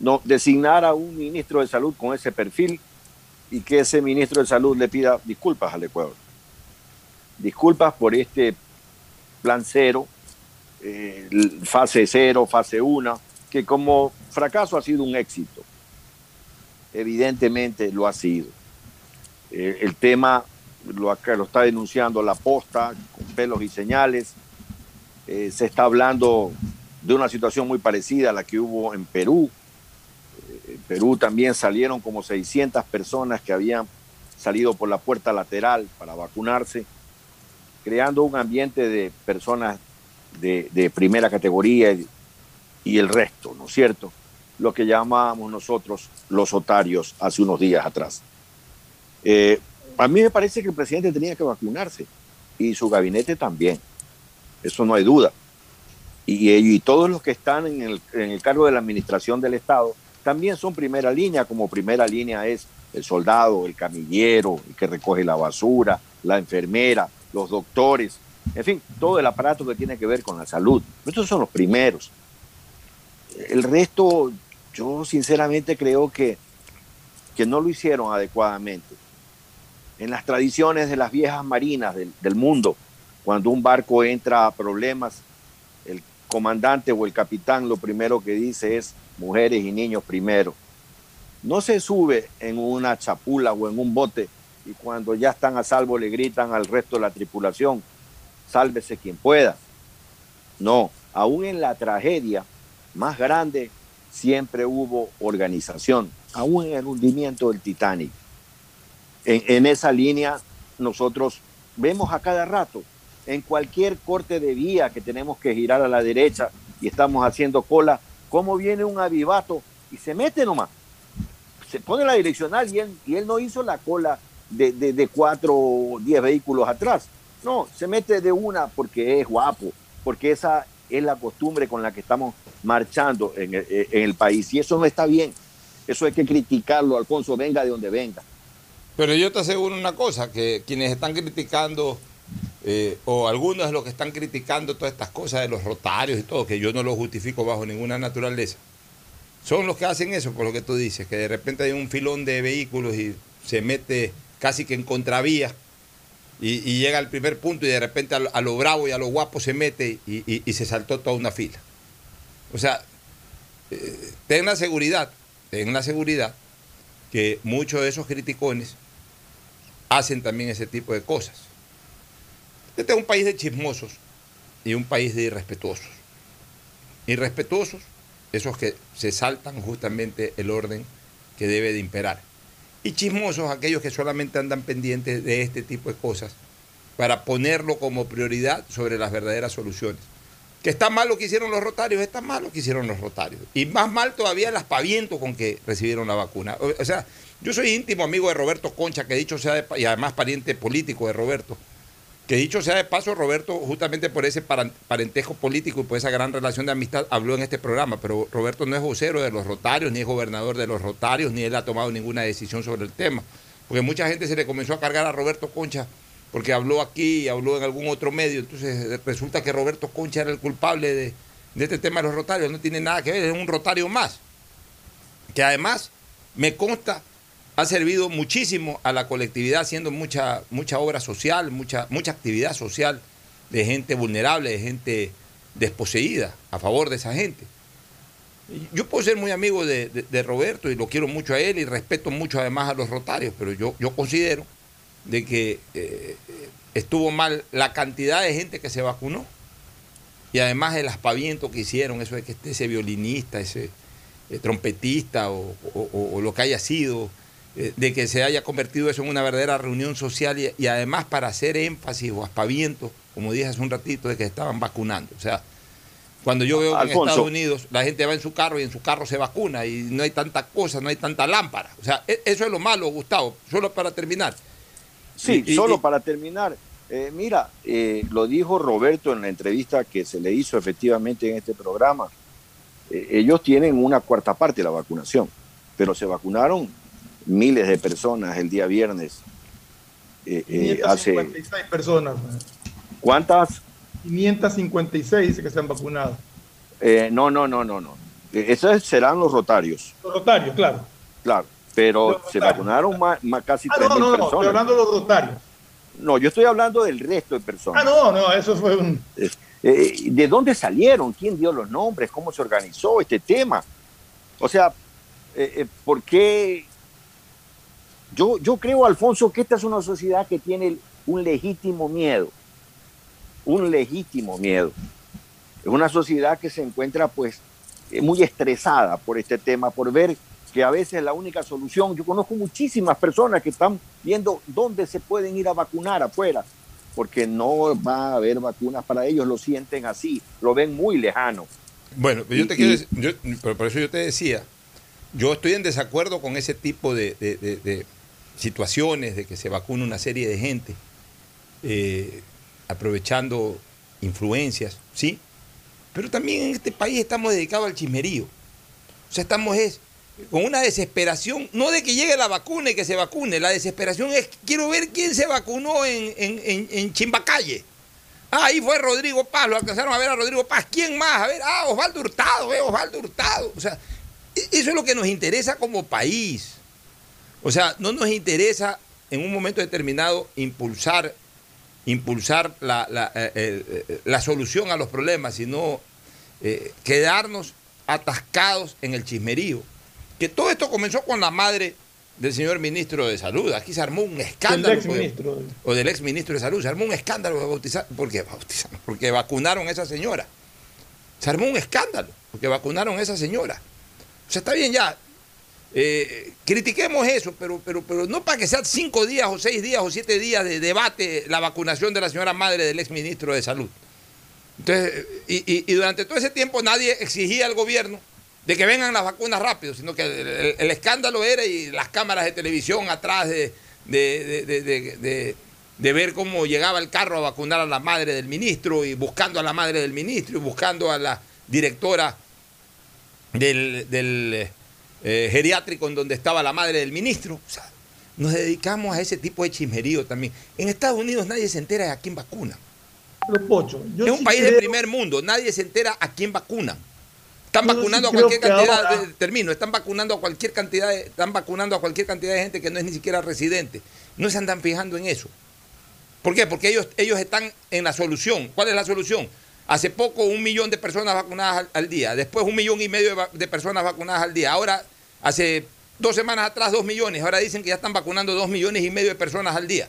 No, designar a un ministro de salud con ese perfil y que ese ministro de salud le pida disculpas al Ecuador. Disculpas por este plan cero, eh, fase cero, fase una, que como fracaso ha sido un éxito. Evidentemente lo ha sido. Eh, el tema lo, está denunciando la posta con pelos y señales. Eh, se está hablando de una situación muy parecida a la que hubo en Perú. Eh, en Perú también salieron como 600 personas que habían salido por la puerta lateral para vacunarse, creando un ambiente de personas de, primera categoría y, el resto, ¿no es cierto? Lo que llamábamos nosotros los otarios hace unos días atrás. Eh, a mí me parece que el presidente tenía que vacunarse y su gabinete también. Eso no hay duda. Y, y todos los que están en el, cargo de la administración del Estado también son primera línea, como primera línea es el soldado, el camillero, el que recoge la basura, la enfermera, los doctores, en fin, todo el aparato que tiene que ver con la salud. Estos son los primeros. El resto, yo sinceramente creo que, que no lo hicieron adecuadamente en las tradiciones de las viejas marinas del, del, mundo, cuando un barco entra a problemas, el comandante o el capitán lo primero que dice es mujeres y niños primero. No se sube en una chapula o en un bote y cuando ya están a salvo le gritan al resto de la tripulación, sálvese quien pueda. No, aún en la tragedia más grande siempre hubo organización, aún en el hundimiento del Titanic en, en, esa línea nosotros vemos a cada rato, en cualquier corte de vía que tenemos que girar a la derecha y estamos haciendo cola, cómo viene un avivato y se mete nomás. Se pone la direccional y él, y él no hizo la cola de, de, cuatro o diez vehículos atrás. No, se mete de una porque es guapo, porque esa es la costumbre con la que estamos marchando en el, en el país. Y eso no está bien. Eso hay que criticarlo, Alfonso, venga de donde venga. Pero yo te aseguro una cosa, que quienes están criticando, eh, o algunos de los que están criticando todas estas cosas de los rotarios y todo, que yo no lo justifico bajo ninguna naturaleza, son los que hacen eso, por lo que tú dices, que de repente hay un filón de vehículos y se mete casi que en contravía y, llega al primer punto y de repente a a lo, bravo y a lo guapo se mete y se saltó toda una fila. O sea, eh, ten la seguridad, ten la seguridad que muchos de esos criticones hacen también ese tipo de cosas. Este es un país de chismosos y un país de irrespetuosos. Irrespetuosos, esos que se saltan justamente el orden que debe de imperar. Y chismosos, aquellos que solamente andan pendientes de este tipo de cosas para ponerlo como prioridad sobre las verdaderas soluciones. Que está mal lo que hicieron los rotarios, está mal lo que hicieron los rotarios. Y más mal todavía el aspaviento con que recibieron la vacuna. O sea, yo soy íntimo amigo de Roberto Concha, que dicho sea y además pariente político de Roberto, que dicho sea de paso, Roberto, justamente por ese parentesco político y por esa gran relación de amistad, habló en este programa, pero Roberto no es vocero de los Rotarios, ni es gobernador de los Rotarios, ni él ha tomado ninguna decisión sobre el tema. Porque mucha gente se le comenzó a cargar a Roberto Concha porque habló aquí habló en algún otro medio, entonces resulta que Roberto Concha era el culpable de, de este tema de los Rotarios, no tiene nada que ver, es un Rotario más, que además me consta ha servido muchísimo a la colectividad haciendo mucha, mucha obra social, mucha, mucha actividad social de gente vulnerable, de gente desposeída, a favor de esa gente. Yo puedo ser muy amigo de, Roberto y lo quiero mucho a él y respeto mucho además a los rotarios, pero yo, yo considero de que eh, estuvo mal la cantidad de gente que se vacunó y además el aspaviento que hicieron, eso de que esté ese violinista, ese eh, trompetista o, lo que haya sido, de que se haya convertido eso en una verdadera reunión social y, y, además para hacer énfasis o aspaviento, como dije hace un ratito, de que estaban vacunando. O sea, Cuando yo veo que en. Estados Unidos la gente va en su carro y en su carro se vacuna y no hay tanta cosa, no hay tanta lámpara. O sea, e- eso es lo malo, Gustavo. Solo para terminar. Sí, y- solo y- para terminar. eh, mira, eh, lo dijo Roberto en la entrevista que se le hizo efectivamente en este programa. Eh, ellos tienen una cuarta parte de la vacunación, pero se vacunaron miles de personas el día viernes. Eh, eh, hace 556 personas. ¿Cuántas? 556 dice que se han vacunado. Eh, no, no, no, no, no. Eh, Esos serán los rotarios, Los rotarios, claro. claro. Pero se vacunaron más, más casi Ah, 3.000 no, no, no, personas. estoy hablando de los rotarios. No, yo estoy hablando del resto de personas. Ah, no, no, eso fue un... Eh, eh, ¿De dónde salieron? ¿Quién dio los nombres? ¿Cómo se organizó este tema? O sea, eh, eh, ¿por qué? Yo, yo creo, Alfonso, que esta es una sociedad que tiene un legítimo miedo. Un legítimo miedo. Es una sociedad que se encuentra, pues, eh, muy estresada por este tema, por ver que a veces la única solución, yo conozco muchísimas personas que están viendo dónde se pueden ir a vacunar afuera, porque no va a haber vacunas para ellos, lo sienten así, lo ven muy lejano. Bueno, yo te Y- quiero decir- yo- pero por eso yo te decía, yo estoy en desacuerdo con ese tipo de, de- de- de situaciones de que se vacuna una serie de gente, eh, aprovechando influencias, ¿sí? Pero también en este país estamos dedicados al chismerío. O sea, estamos es, con una desesperación, no de que llegue la vacuna y que se vacune, la desesperación es, quiero ver quién se vacunó en, en, en, en Chimbacalle. Ah, ahí fue Rodrigo Paz, lo alcanzaron a ver a Rodrigo Paz. ¿Quién más? A ver, ah, Osvaldo Hurtado, eh, Osvaldo Hurtado. O sea, e- eso es lo que nos interesa como país. O sea, no nos interesa en un momento determinado impulsar, impulsar la, la, eh, eh, eh, la solución a los problemas, sino eh, quedarnos atascados en el chismerío. Que todo esto comenzó con la madre del señor ministro de Salud. Aquí se armó un escándalo. El ex porque- ministro. o del ex ministro de Salud. Se armó un escándalo de bautizar, porque, bautizaron, porque vacunaron a esa señora. Se armó un escándalo porque vacunaron a esa señora. O sea, está bien ya. Eh, critiquemos eso, pero, pero, pero no para que sean cinco días o seis días o siete días de debate la vacunación de la señora madre del ex ministro de Salud. Entonces, y, y- durante todo ese tiempo nadie exigía al gobierno de que vengan las vacunas rápido, sino que el, el- escándalo era y las cámaras de televisión atrás de- de- de- de ver cómo llegaba el carro a vacunar a la madre del ministro y buscando a la madre del ministro y buscando a la directora del, del, eh, geriátrico en donde estaba la madre del ministro. O sea, nos dedicamos a ese tipo de chismerío también. En Estados Unidos nadie se entera de a quién vacuna. Pero Pocho, yo es un sí país de creo- primer mundo, nadie se entera a quién vacunan. Están Yo sí vacunando a cualquier cantidad, ahora- de- termino, están vacunando a cualquier cantidad de, están vacunando a cualquier cantidad de gente que no es ni siquiera residente. No se andan fijando en eso. ¿Por qué? Porque ellos, ellos están en la solución. ¿Cuál es la solución? Hace poco un millón de personas vacunadas al, al día, después un millón y medio de, de personas vacunadas al día. Ahora, hace dos semanas atrás, dos millones. Ahora dicen que ya están vacunando dos millones y medio de personas al día.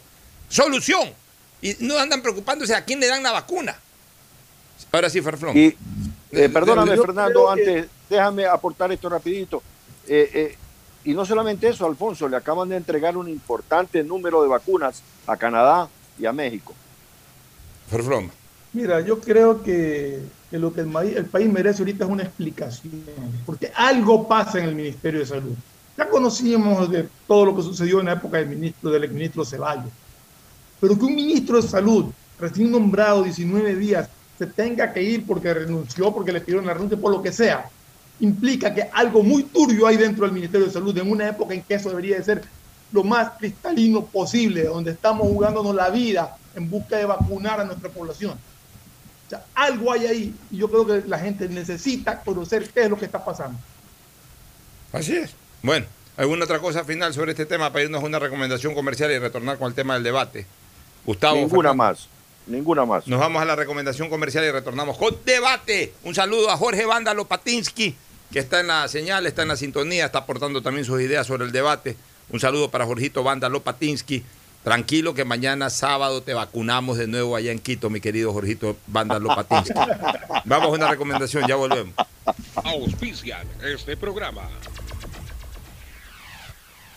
Solución. Y no andan preocupándose a quién le dan la vacuna. Ahora sí, Ferflón. Y eh, perdóname, Fernando, que- antes, déjame aportar esto rapidito. Eh, eh, y no solamente eso, Alfonso, le acaban de entregar un importante número de vacunas a Canadá y a México. Ferflón. Mira, yo creo que, que lo que el, país merece ahorita es una explicación, porque algo pasa en el Ministerio de Salud. Ya conocíamos de todo lo que sucedió en la época del ministro, del exministro Ceballos, pero que un ministro de Salud, recién nombrado 19 días, se tenga que ir porque renunció, porque le pidieron la renuncia, por lo que sea, implica que algo muy turbio hay dentro del Ministerio de Salud en una época en que eso debería de ser lo más cristalino posible, donde estamos jugándonos la vida en busca de vacunar a nuestra población. O sea, algo hay ahí y yo creo que la gente necesita conocer qué es lo que está pasando. Así es. Bueno, ¿alguna otra cosa final sobre este tema para irnos a una recomendación comercial y retornar con el tema del debate? Gustavo. Ninguna más, ninguna más. Nos vamos a la recomendación comercial y retornamos con debate. Un saludo a Jorge Vándalo Patinsky, que está en la señal, está en la sintonía, está aportando también sus ideas sobre el debate. Un saludo para Jorgito Vándalo Patinsky. Tranquilo que mañana sábado te vacunamos de nuevo allá en Quito, mi querido Jorgito Vándalo Patinsky. Vamos a una recomendación, ya volvemos. Auspician este programa.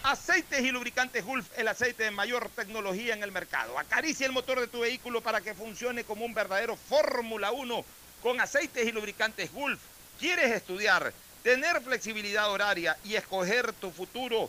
Aceites y lubricantes Gulf, el aceite de mayor tecnología en el mercado. Acaricia el motor de tu vehículo para que funcione como un verdadero Fórmula 1 con aceites y lubricantes Gulf. ¿Quieres estudiar, tener flexibilidad horaria y escoger tu futuro?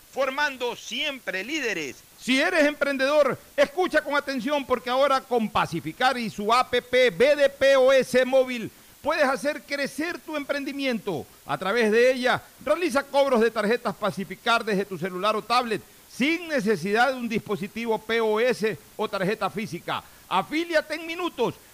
formando siempre líderes. Si eres emprendedor, escucha con atención porque ahora con Pacificar y su APP BDPOS móvil puedes hacer crecer tu emprendimiento. A través de ella, realiza cobros de tarjetas Pacificar desde tu celular o tablet sin necesidad de un dispositivo POS o tarjeta física. Afíliate en minutos.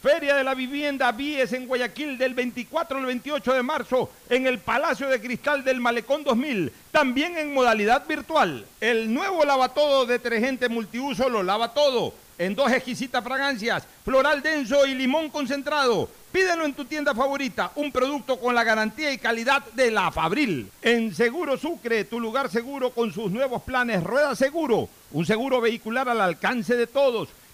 Feria de la Vivienda Vies en Guayaquil del 24 al 28 de marzo en el Palacio de Cristal del Malecón 2000, también en modalidad virtual. El nuevo lavatodo detergente multiuso lo lava todo, en dos exquisitas fragancias, floral denso y limón concentrado. Pídelo en tu tienda favorita, un producto con la garantía y calidad de la Fabril. En Seguro Sucre, tu lugar seguro con sus nuevos planes Rueda Seguro, un seguro vehicular al alcance de todos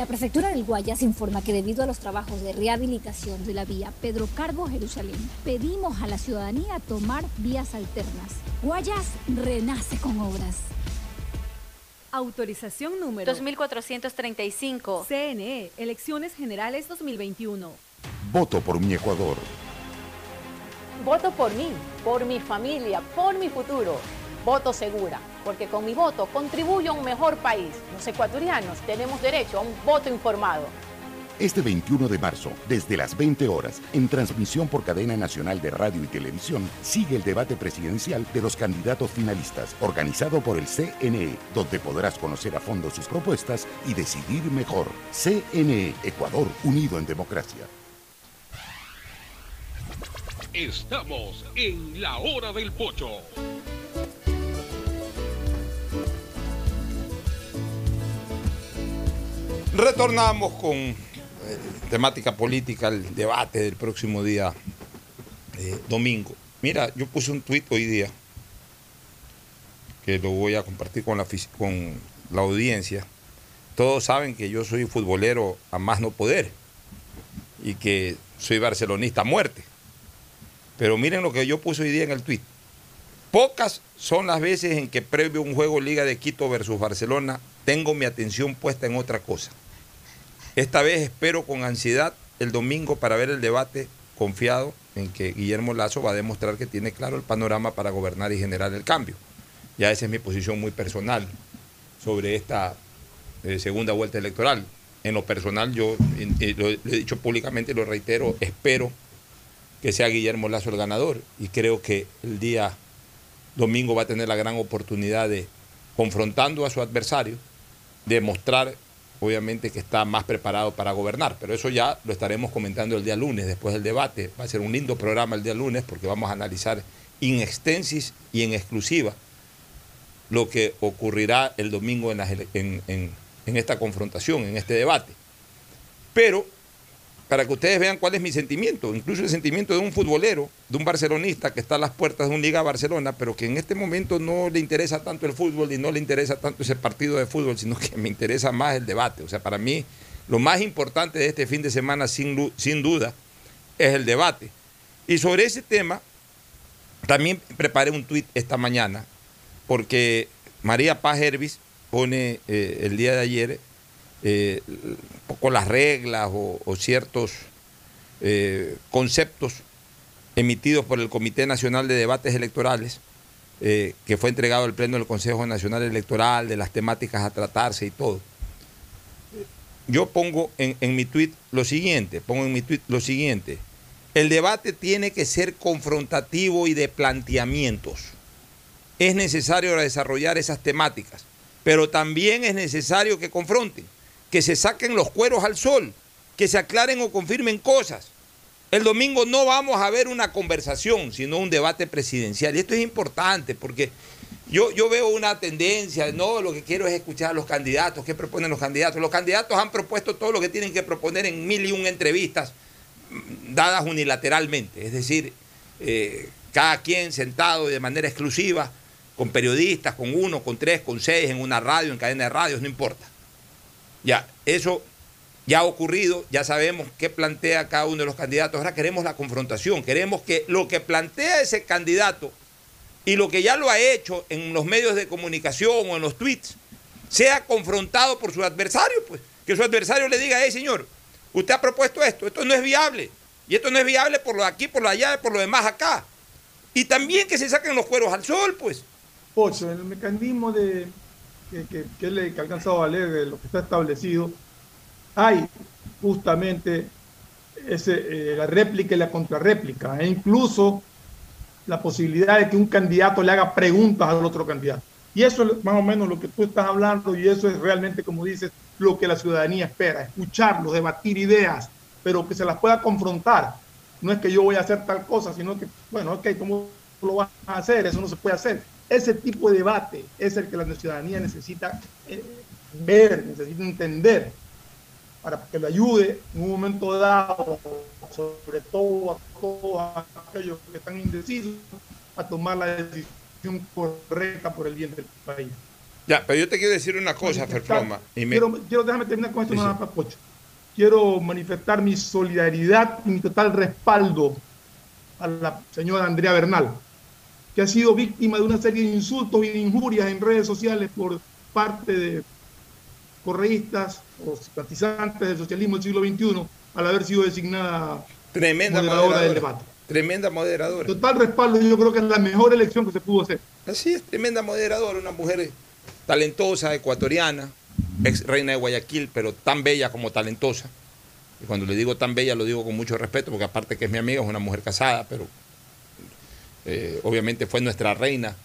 La prefectura del Guayas informa que debido a los trabajos de rehabilitación de la vía Pedro Carbo Jerusalén, pedimos a la ciudadanía tomar vías alternas. Guayas renace con obras. Autorización número 2435. CNE, Elecciones Generales 2021. Voto por mi Ecuador. Voto por mí, por mi familia, por mi futuro. Voto segura, porque con mi voto contribuyo a un mejor país. Los ecuatorianos tenemos derecho a un voto informado. Este 21 de marzo, desde las 20 horas, en transmisión por cadena nacional de radio y televisión, sigue el debate presidencial de los candidatos finalistas, organizado por el CNE, donde podrás conocer a fondo sus propuestas y decidir mejor. CNE, Ecuador, unido en democracia. Estamos en la hora del pocho. Retornamos con eh, temática política, el debate del próximo día eh, domingo. Mira, yo puse un tuit hoy día que lo voy a compartir con la, con la audiencia. Todos saben que yo soy futbolero a más no poder y que soy barcelonista a muerte. Pero miren lo que yo puse hoy día en el tuit. Pocas son las veces en que previo un juego Liga de Quito versus Barcelona tengo mi atención puesta en otra cosa. Esta vez espero con ansiedad el domingo para ver el debate confiado en que Guillermo Lazo va a demostrar que tiene claro el panorama para gobernar y generar el cambio. Ya esa es mi posición muy personal sobre esta eh, segunda vuelta electoral. En lo personal, yo eh, lo, he dicho públicamente y lo reitero, espero que sea Guillermo Lazo el ganador y creo que el día domingo va a tener la gran oportunidad de, confrontando a su adversario, demostrar obviamente que está más preparado para gobernar, pero eso ya lo estaremos comentando el día lunes, después del debate. Va a ser un lindo programa el día lunes porque vamos a analizar in extensis y en exclusiva lo que ocurrirá el domingo en, en- en esta confrontación, en este debate. Pero, para que ustedes vean cuál es mi sentimiento, incluso el sentimiento de un futbolero, de un barcelonista que está a las puertas de un Liga Barcelona, pero que en este momento no le interesa tanto el fútbol y no le interesa tanto ese partido de fútbol, sino que me interesa más el debate. O sea, para mí, lo más importante de este fin de semana, sin, sin duda, es el debate. Y sobre ese tema, también preparé un tuit esta mañana, porque María Paz Hervis pone eh, el día de ayer eh, un poco las reglas o, o ciertos eh, conceptos emitidos por el Comité Nacional de Debates Electorales, eh, que fue entregado al Pleno del Consejo Nacional Electoral, de las temáticas a tratarse y todo. Yo pongo en, en mi tuit lo siguiente, pongo en mi tuit lo siguiente. El debate tiene que ser confrontativo y de planteamientos. Es necesario desarrollar esas temáticas, pero también es necesario que confronten, que se saquen los cueros al sol, que se aclaren o confirmen cosas. El domingo no vamos a ver una conversación, sino un debate presidencial. Y esto es importante porque yo, yo veo una tendencia, no, lo que quiero es escuchar a los candidatos, qué proponen los candidatos. Los candidatos han propuesto todo lo que tienen que proponer en mil y un entrevistas mm, dadas unilateralmente, es decir, eh, cada quien sentado de manera exclusiva, con periodistas, con uno, con tres, con seis, en una radio, en cadena de radios, no importa. Ya, eso ya ha ocurrido, ya sabemos qué plantea cada uno de los candidatos. Ahora queremos la confrontación, queremos que lo que plantea ese candidato y lo que ya lo ha hecho en los medios de comunicación o en los tweets sea confrontado por su adversario, pues. Que su adversario le diga, hey señor, usted ha propuesto esto, esto no es viable. Y esto no es viable por lo aquí, por lo de allá, por lo demás acá. Y también que se saquen los cueros al sol, pues. Ocho, el mecanismo de que, que, que él que ha alcanzado a leer de lo que está establecido, hay justamente ese, eh, la réplica y la contrarréplica, e incluso la posibilidad de que un candidato le haga preguntas al otro candidato. Y eso es más o menos lo que tú estás hablando y eso es realmente, como dices, lo que la ciudadanía espera, escucharlos, debatir ideas, pero que se las pueda confrontar. No es que yo voy a hacer tal cosa, sino que, bueno, ok, ¿cómo lo vas a hacer? Eso no se puede hacer. Ese tipo de debate es el que la ciudadanía necesita eh, ver, necesita entender, para que lo ayude en un momento dado, sobre todo a todos aquellos que están indecisos, a tomar la decisión correcta por el bien del país. Ya, pero yo te quiero decir una cosa, Ferfloma. Me... Quiero, quiero déjame terminar con esto, Sí, sí. Pocho. Quiero manifestar mi solidaridad y mi total respaldo a la señora Andrea Bernal, que ha sido víctima de una serie de insultos y de injurias en redes sociales por parte de correístas o simpatizantes del socialismo del siglo XXI al haber sido designada Tremenda moderadora del debate. Tremenda moderadora. Total respaldo, yo creo que es la mejor elección que se pudo hacer. Así es, tremenda moderadora, una mujer talentosa, ecuatoriana, ex reina de Guayaquil, pero tan bella como talentosa. Y cuando le digo tan bella lo digo con mucho respeto, porque aparte que es mi amiga, es una mujer casada, pero eh, obviamente fue nuestra reina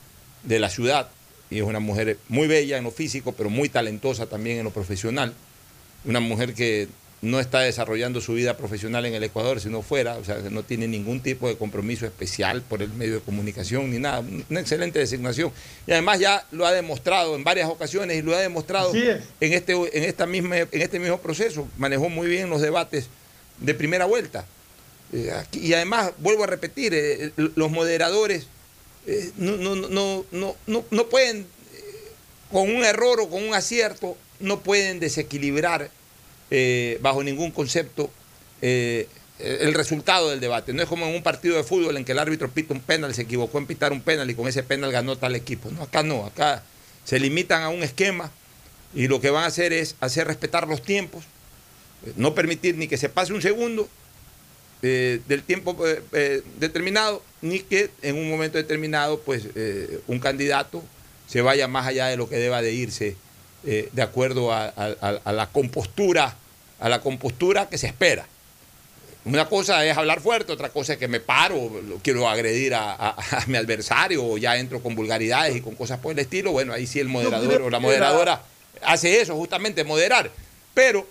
de la ciudad y es una mujer muy bella en lo físico, pero muy talentosa también en lo profesional. Una mujer que no está desarrollando su vida profesional en el Ecuador, sino fuera, o sea, no tiene ningún tipo de compromiso especial por el medio de comunicación ni nada. Una excelente designación. Y además ya lo ha demostrado en varias ocasiones y lo ha demostrado es. en este, en, esta misma, en este mismo proceso. Manejó muy bien los debates de primera vuelta. Eh, y además, vuelvo a repetir, eh, eh, los moderadores no, no, no, no, pueden, con un error o con un acierto, no pueden desequilibrar bajo ningún concepto el resultado del debate. No es como en un partido de fútbol en que el árbitro pita un penal, se equivocó en pitar un penal y con ese penal ganó tal equipo. No, acá no, acá se limitan a un esquema y lo que van a hacer es hacer respetar los tiempos, no permitir ni que se pase un segundo eh, del tiempo eh, eh, determinado, ni que en un momento determinado, pues eh, un candidato se vaya más allá de lo que deba de irse de acuerdo a, a- a- a la compostura, a la compostura que se espera. Una cosa es hablar fuerte, otra cosa es que me paro, quiero agredir a, mi adversario, o ya entro con vulgaridades y con cosas por el estilo. Bueno, ahí sí el moderador o la moderadora hace eso, justamente moderar. Pero,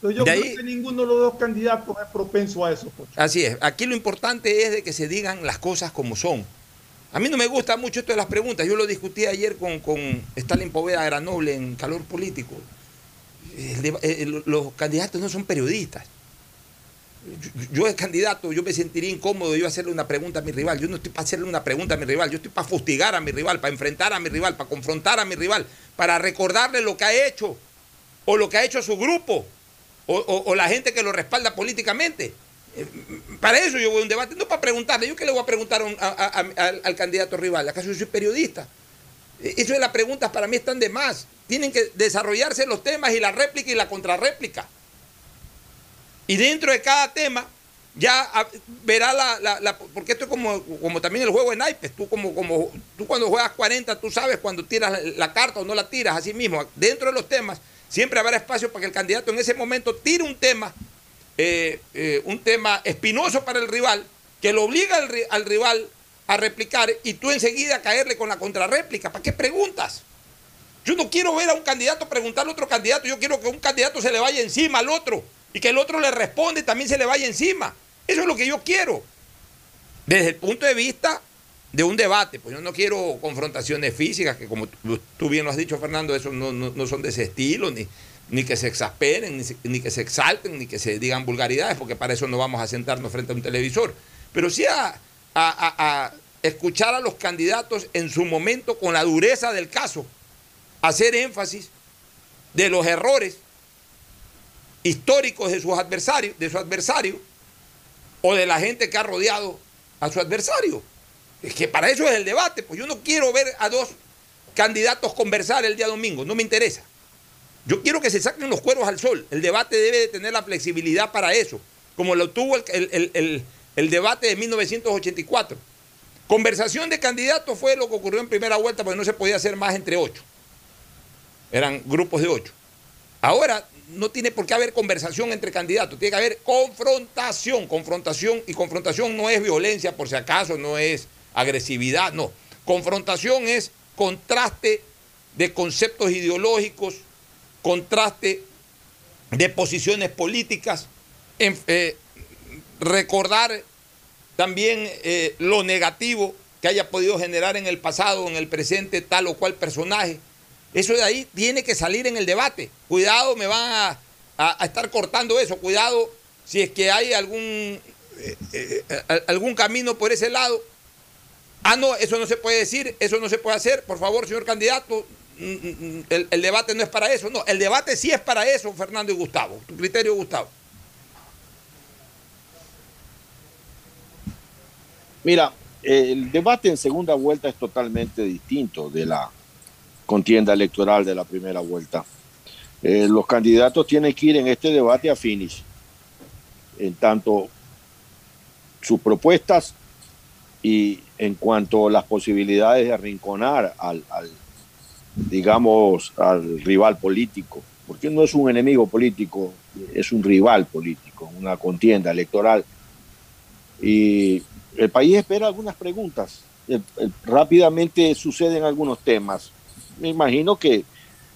Pero yo de creo ahí- que ninguno de los dos candidatos es propenso a eso. Pocho. Así es. Aquí lo importante es de que se digan las cosas como son. A mí no me gusta mucho esto de las preguntas. Yo lo discutí ayer con, con Stalin Poveda Granoble en Calor Político. El el- los candidatos no son periodistas. Yo, yo de candidato, yo me sentiría incómodo yo hacerle una pregunta a mi rival. Yo no estoy para hacerle una pregunta a mi rival, yo estoy para fustigar a mi rival, para enfrentar a mi rival, para confrontar a mi rival, para recordarle lo que ha hecho, o lo que ha hecho su grupo, o, la gente que lo respalda políticamente. Eh, Para eso yo voy a un debate, no para preguntarle. ¿Yo qué le voy a preguntar al, candidato rival? ¿Acaso yo soy periodista? Eh, Eso de las preguntas para mí están de más. Tienen que desarrollarse los temas y la réplica y la contrarréplica. Y dentro de cada tema ya ah, verá la, la- porque esto es como, como también el juego de naipes. Tú, como, como, tú cuando juegas 40, tú sabes cuando tiras la, la carta o no la tiras, así mismo. Dentro de los temas siempre habrá espacio para que el candidato en ese momento tire un tema eh, eh, un tema espinoso para el rival, que lo obliga al, ri- al rival a replicar y tú enseguida caerle con la contrarréplica. ¿Para qué preguntas? Yo no quiero ver a un candidato preguntarle a otro candidato, yo quiero que un candidato se le vaya encima al otro y que el otro le responde y también se le vaya encima. Eso es lo que yo quiero. Desde el punto de vista de un debate, pues yo no quiero confrontaciones físicas, que como tú, bien lo has dicho, Fernando, eso no, no- no son de ese estilo, ni, ni que se exasperen, ni que se exalten, ni que se digan vulgaridades, porque para eso no vamos a sentarnos frente a un televisor. Pero sí a, a- a- a escuchar a los candidatos en su momento con la dureza del caso, hacer énfasis de los errores históricos de sus adversarios, de su adversario, o de la gente que ha rodeado a su adversario. Es que para eso es el debate. Pues yo no quiero ver a dos candidatos conversar el día domingo, no me interesa. Yo quiero que se saquen los cueros al sol. El debate debe de tener la flexibilidad para eso, como lo tuvo el, el- el- el- el debate de 1984. Conversación de candidatos fue lo que ocurrió en primera vuelta, porque no se podía hacer más entre ocho. Eran grupos de ocho. Ahora no tiene por qué haber conversación entre candidatos, tiene que haber confrontación, confrontación, y confrontación no es violencia por si acaso, no es agresividad, no. Confrontación es contraste de conceptos ideológicos, contraste de posiciones políticas, eh, recordar también eh, lo negativo que haya podido generar en el pasado, en el presente, tal o cual personaje. Eso de ahí tiene que salir en el debate. Cuidado, me van a, a- estar cortando eso. Cuidado si es que hay algún, eh, algún camino por ese lado. Ah, no, eso no se puede decir, eso no se puede hacer. Por favor, señor candidato, mm, mm, el, el debate no es para eso. No, el debate sí es para eso, Fernando y Gustavo. Tu criterio, Gustavo. Mira, el debate en segunda vuelta es totalmente distinto de la contienda electoral de la primera vuelta. Eh, los candidatos tienen que ir en este debate a finish, en tanto sus propuestas y en cuanto a las posibilidades de arrinconar al, digamos, al rival político, porque no es un enemigo político, es un rival político, una contienda electoral. Y el país espera algunas preguntas. El- el- rápidamente suceden algunos temas. Me imagino que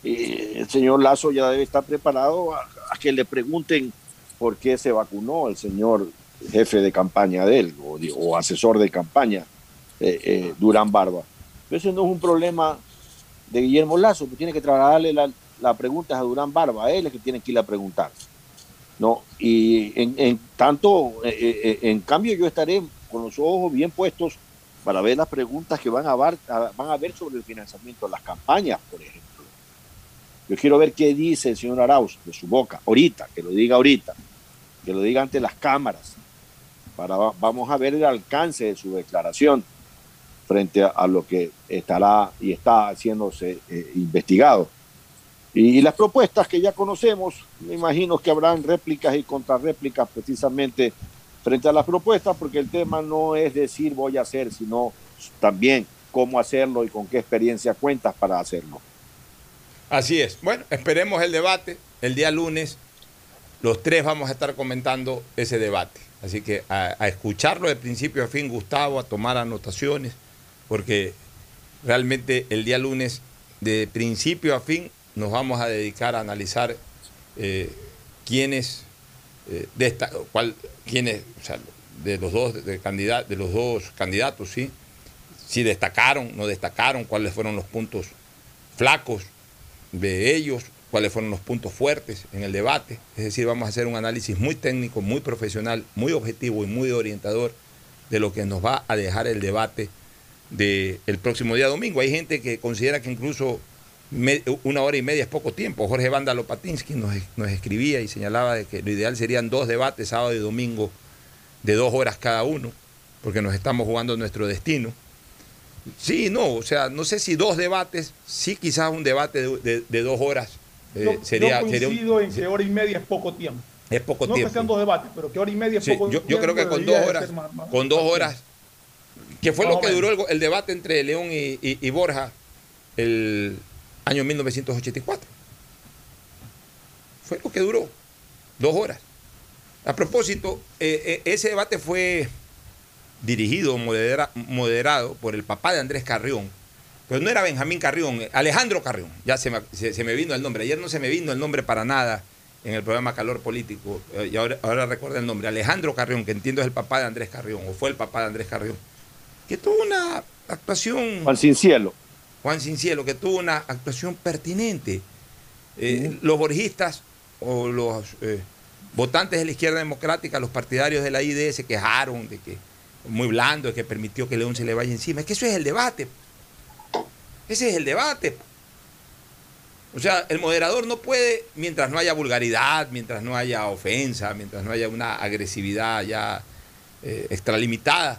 eh, el señor Lazo ya debe estar preparado a, que le pregunten por qué se vacunó el señor jefe de campaña de él o asesor de campaña, eh, eh, Durán Barba. Pero ese no es un problema de Guillermo Lazo, que tiene que trasladarle la, la pregunta a Durán Barba, a él es que tiene que ir a preguntar. ¿no? Y en, tanto, eh, en cambio yo estaré con los ojos bien puestos para ver las preguntas que van a, van a ver sobre el financiamiento de las campañas, por ejemplo. Yo quiero ver qué dice el señor Arauz de su boca, ahorita, que lo diga ahorita, que lo diga ante las cámaras. Para, vamos a ver el alcance de su declaración frente a, lo que estará y está haciéndose eh, investigado. Y, las propuestas que ya conocemos, me imagino que habrán réplicas y contrarréplicas precisamente frente a las propuestas, porque el tema no es decir voy a hacer, sino también cómo hacerlo y con qué experiencia cuentas para hacerlo. Así es. Bueno, esperemos el debate. El día lunes los tres vamos a estar comentando ese debate. Así que a escucharlo de principio a fin, Gustavo, a tomar anotaciones, porque realmente el día lunes de principio a fin nos vamos a dedicar a analizar eh, quiénes, eh, desta- cuál- quiénes, de los dos de, candidatos, de los dos candidatos, sí, si destacaron, no destacaron, cuáles fueron los puntos flacos de ellos, cuáles fueron los puntos fuertes en el debate. Es decir, vamos a hacer un análisis muy técnico, muy profesional, muy objetivo y muy orientador de lo que nos va a dejar el debate del próximo día domingo. Hay gente que considera que incluso me- una hora y media es poco tiempo. Jorge Vándalo Patinsky nos, nos escribía y señalaba de que lo ideal serían dos debates, sábado y domingo, de dos horas cada uno, porque nos estamos jugando nuestro destino. Sí, no, o sea, no sé si dos debates, sí quizás un debate de, de- de dos horas eh, Yo, sería, yo sería un- coincido en que hora y media es poco tiempo. es poco no tiempo. que sean dos debates, pero que hora y media es Sí, poco yo, tiempo. yo creo que con dos de horas, ser más- más- con dos horas, que fue lo que duró el, el debate entre León y, y- y Borja el año 1984. Fue lo que duró, dos horas. A propósito, eh, eh, ese debate fue dirigido, modera- moderado por el papá de Andrés Carrión, pero no era Benjamín Carrión, eh, Alejandro Carrión, ya se me, se- se me vino el nombre, ayer no se me vino el nombre para nada en el programa Calor Político, y ahora, ahora recuerdo el nombre, Alejandro Carrión, que entiendo es el papá de Andrés Carrión, o fue el papá de Andrés Carrión, que tuvo una actuación... Juan Cincielo. Juan Cincielo, que tuvo una actuación pertinente. Eh, Los borgistas o los eh, votantes de la izquierda democrática, los partidarios de la ID se quejaron de que muy blando, de que permitió que León se le vaya encima. Es que eso es el debate. Ese es el debate. O sea, el moderador no puede, mientras no haya vulgaridad, mientras no haya ofensa, mientras no haya una agresividad ya eh, extralimitada,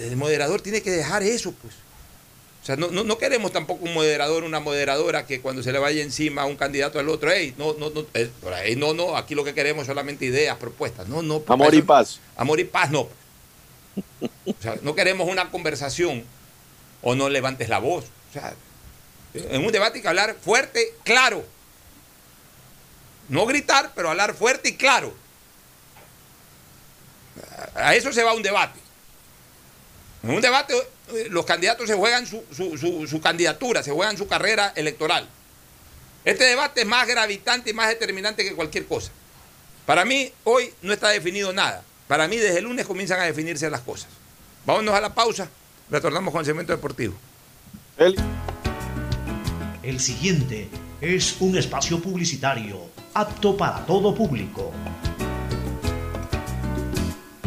el, moderador tiene que dejar eso, pues. O sea, no, no, no queremos tampoco un moderador, una moderadora que cuando se le vaya encima a un candidato al otro, hey, no, no, no, eh, por ahí no, no, aquí lo que queremos es solamente ideas, propuestas. No, no. Amor y paz. Amor y paz, no. O sea, no queremos una conversación o no levantes la voz. O sea, en un debate hay que hablar fuerte, claro. No gritar, pero hablar fuerte y claro. A eso se va un debate. En un debate eh, los candidatos se juegan su, su- su- su candidatura, se juegan su carrera electoral. Este debate es más gravitante y más determinante que cualquier cosa. Para mí, hoy no está definido nada. Para mí, desde el lunes comienzan a definirse las cosas. Vámonos a la pausa. Retornamos con el segmento deportivo. El siguiente es un espacio publicitario apto para todo público.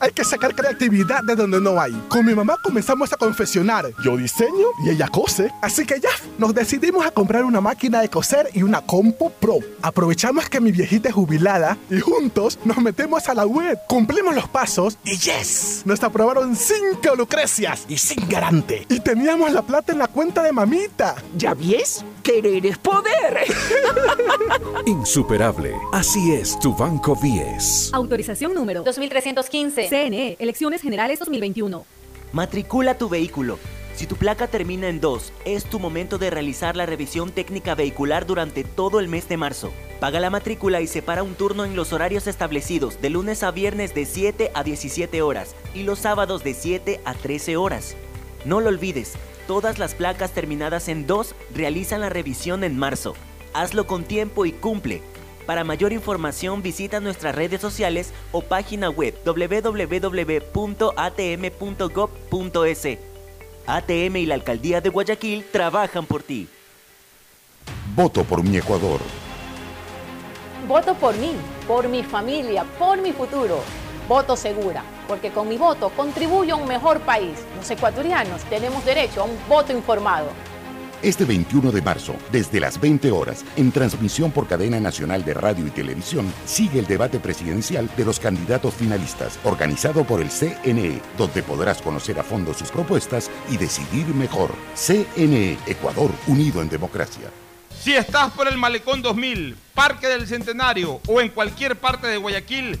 Hay que sacar creatividad de donde no hay. Con mi mamá comenzamos a confeccionar. Yo diseño y ella cose. Así que ya nos decidimos a comprar una máquina de coser y una compo pro. Aprovechamos que mi viejita es jubilada y juntos nos metemos a la web. Cumplimos los pasos y yes. Nos aprobaron cinco lucrecias y sin garante. Y teníamos la plata en la cuenta de mamita. ¿Ya ves? Querer es poder. Insuperable. Así es tu Banco 10. Autorización número 2315. CNE, Elecciones Generales 2021. Matricula tu vehículo. Si tu placa termina en 2, es tu momento de realizar la revisión técnica vehicular durante todo el mes de marzo. Paga la matrícula y separa un turno en los horarios establecidos de lunes a viernes de 7 a 17 horas y los sábados de 7 a 13 horas. No lo olvides, todas las placas terminadas en 2 realizan la revisión en marzo. Hazlo con tiempo y cumple. Para mayor información visita nuestras redes sociales o página web www.atm.gov.es. ATM y la Alcaldía de Guayaquil trabajan por ti. Voto por mi Ecuador. Voto por mí, por mi familia, por mi futuro. Voto segura, porque con mi voto contribuyo a un mejor país. Los ecuatorianos tenemos derecho a un voto informado. Este 21 de marzo, desde las 20 horas, en transmisión por cadena nacional de radio y televisión, sigue el debate presidencial de los candidatos finalistas, organizado por el CNE, donde podrás conocer a fondo sus propuestas y decidir mejor. CNE, Ecuador, unido en democracia. Si estás por el Malecón 2000, Parque del Centenario o en cualquier parte de Guayaquil,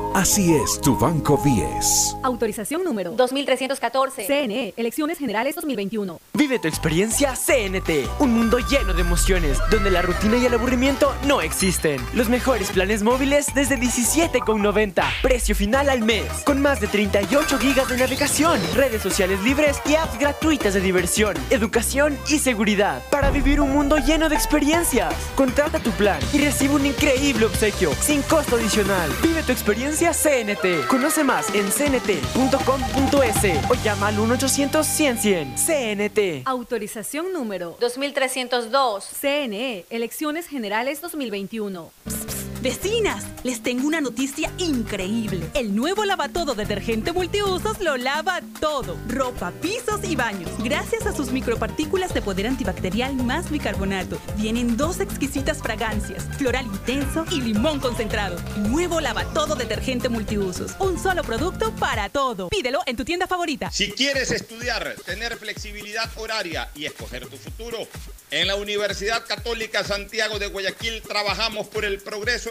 Así es tu Banco 10. Autorización número 2314. CNE, Elecciones Generales 2021. Vive tu experiencia CNT, un mundo lleno de emociones, donde la rutina y el aburrimiento no existen. Los mejores planes móviles desde 17,90. Precio final al mes, con más de 38 gigas de navegación, redes sociales libres y apps gratuitas de diversión, educación y seguridad. Para vivir un mundo lleno de experiencias. Contrata tu plan y recibe un increíble obsequio, sin costo adicional. Vive tu experiencia CNT. Conoce más en cnt.com.es o llama al 1-800-100-100. CNT. Autorización número 2302. CNE, Elecciones Generales 2021. Vecinas, les tengo una noticia increíble. El nuevo lavatodo detergente multiusos lo lava todo. Ropa, pisos y baños. Gracias a sus micropartículas de poder antibacterial más bicarbonato. Vienen dos exquisitas fragancias, floral intenso y limón concentrado. Nuevo lavatodo detergente multiusos. Un solo producto para todo. Pídelo en tu tienda favorita. Si quieres estudiar, tener flexibilidad horaria y escoger tu futuro, en la Universidad Católica Santiago de Guayaquil trabajamos por el progreso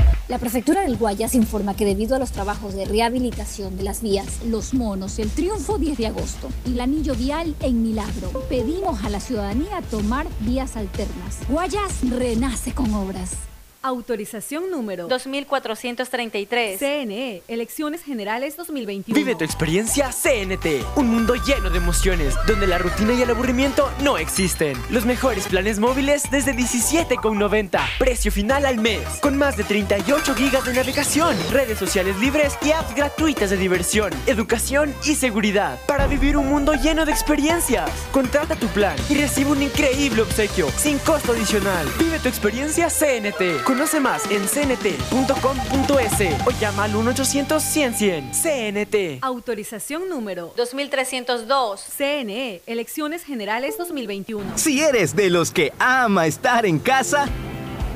La prefectura del Guayas informa que debido a los trabajos de rehabilitación de las vías Los Monos, el Triunfo 10 de agosto y el anillo vial en Milagro, pedimos a la ciudadanía tomar vías alternas. Guayas renace con obras. Autorización número 2433. CNE, Elecciones Generales 2021. Vive tu experiencia CNT, un mundo lleno de emociones, donde la rutina y el aburrimiento no existen. Los mejores planes móviles desde 17,90. Precio final al mes, con más de 38 gigas de navegación, redes sociales libres y apps gratuitas de diversión, educación y seguridad. Para vivir un mundo lleno de experiencias. Contrata tu plan y recibe un increíble obsequio, sin costo adicional. Vive tu experiencia CNT. Conoce más en cnt.com.es o llama al 1-800-100-100. CNT. Autorización número 2302. CNE, Elecciones Generales 2021. Si eres de los que ama estar en casa,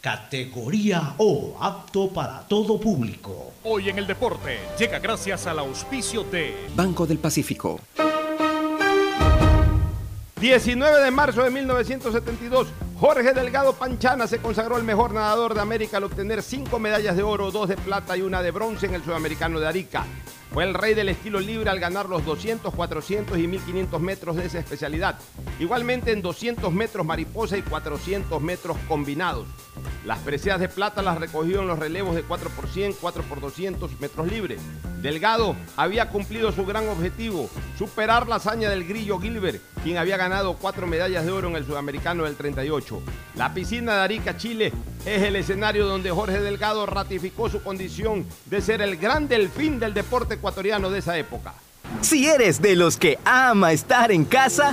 Categoría O, apto para todo público. Hoy en el deporte llega gracias al auspicio de Banco del Pacífico. 19 de marzo de 1972, Jorge Delgado Panchana se consagró el mejor nadador de América al obtener cinco medallas de oro, dos de plata y una de bronce en el Sudamericano de Arica. Fue el rey del estilo libre al ganar los 200, 400 y 1500 metros de esa especialidad. Igualmente en 200 metros mariposa y 400 metros combinados. Las preseas de plata las recogió en los relevos de 4 por 100, 4 por 200 metros libres. Delgado había cumplido su gran objetivo, superar la hazaña del grillo Gilbert, quien había ganado cuatro medallas de oro en el sudamericano del 38. La piscina de Arica, Chile, es el escenario donde Jorge Delgado ratificó su condición de ser el gran delfín del deporte ecuatoriano de esa época. Si eres de los que ama estar en casa,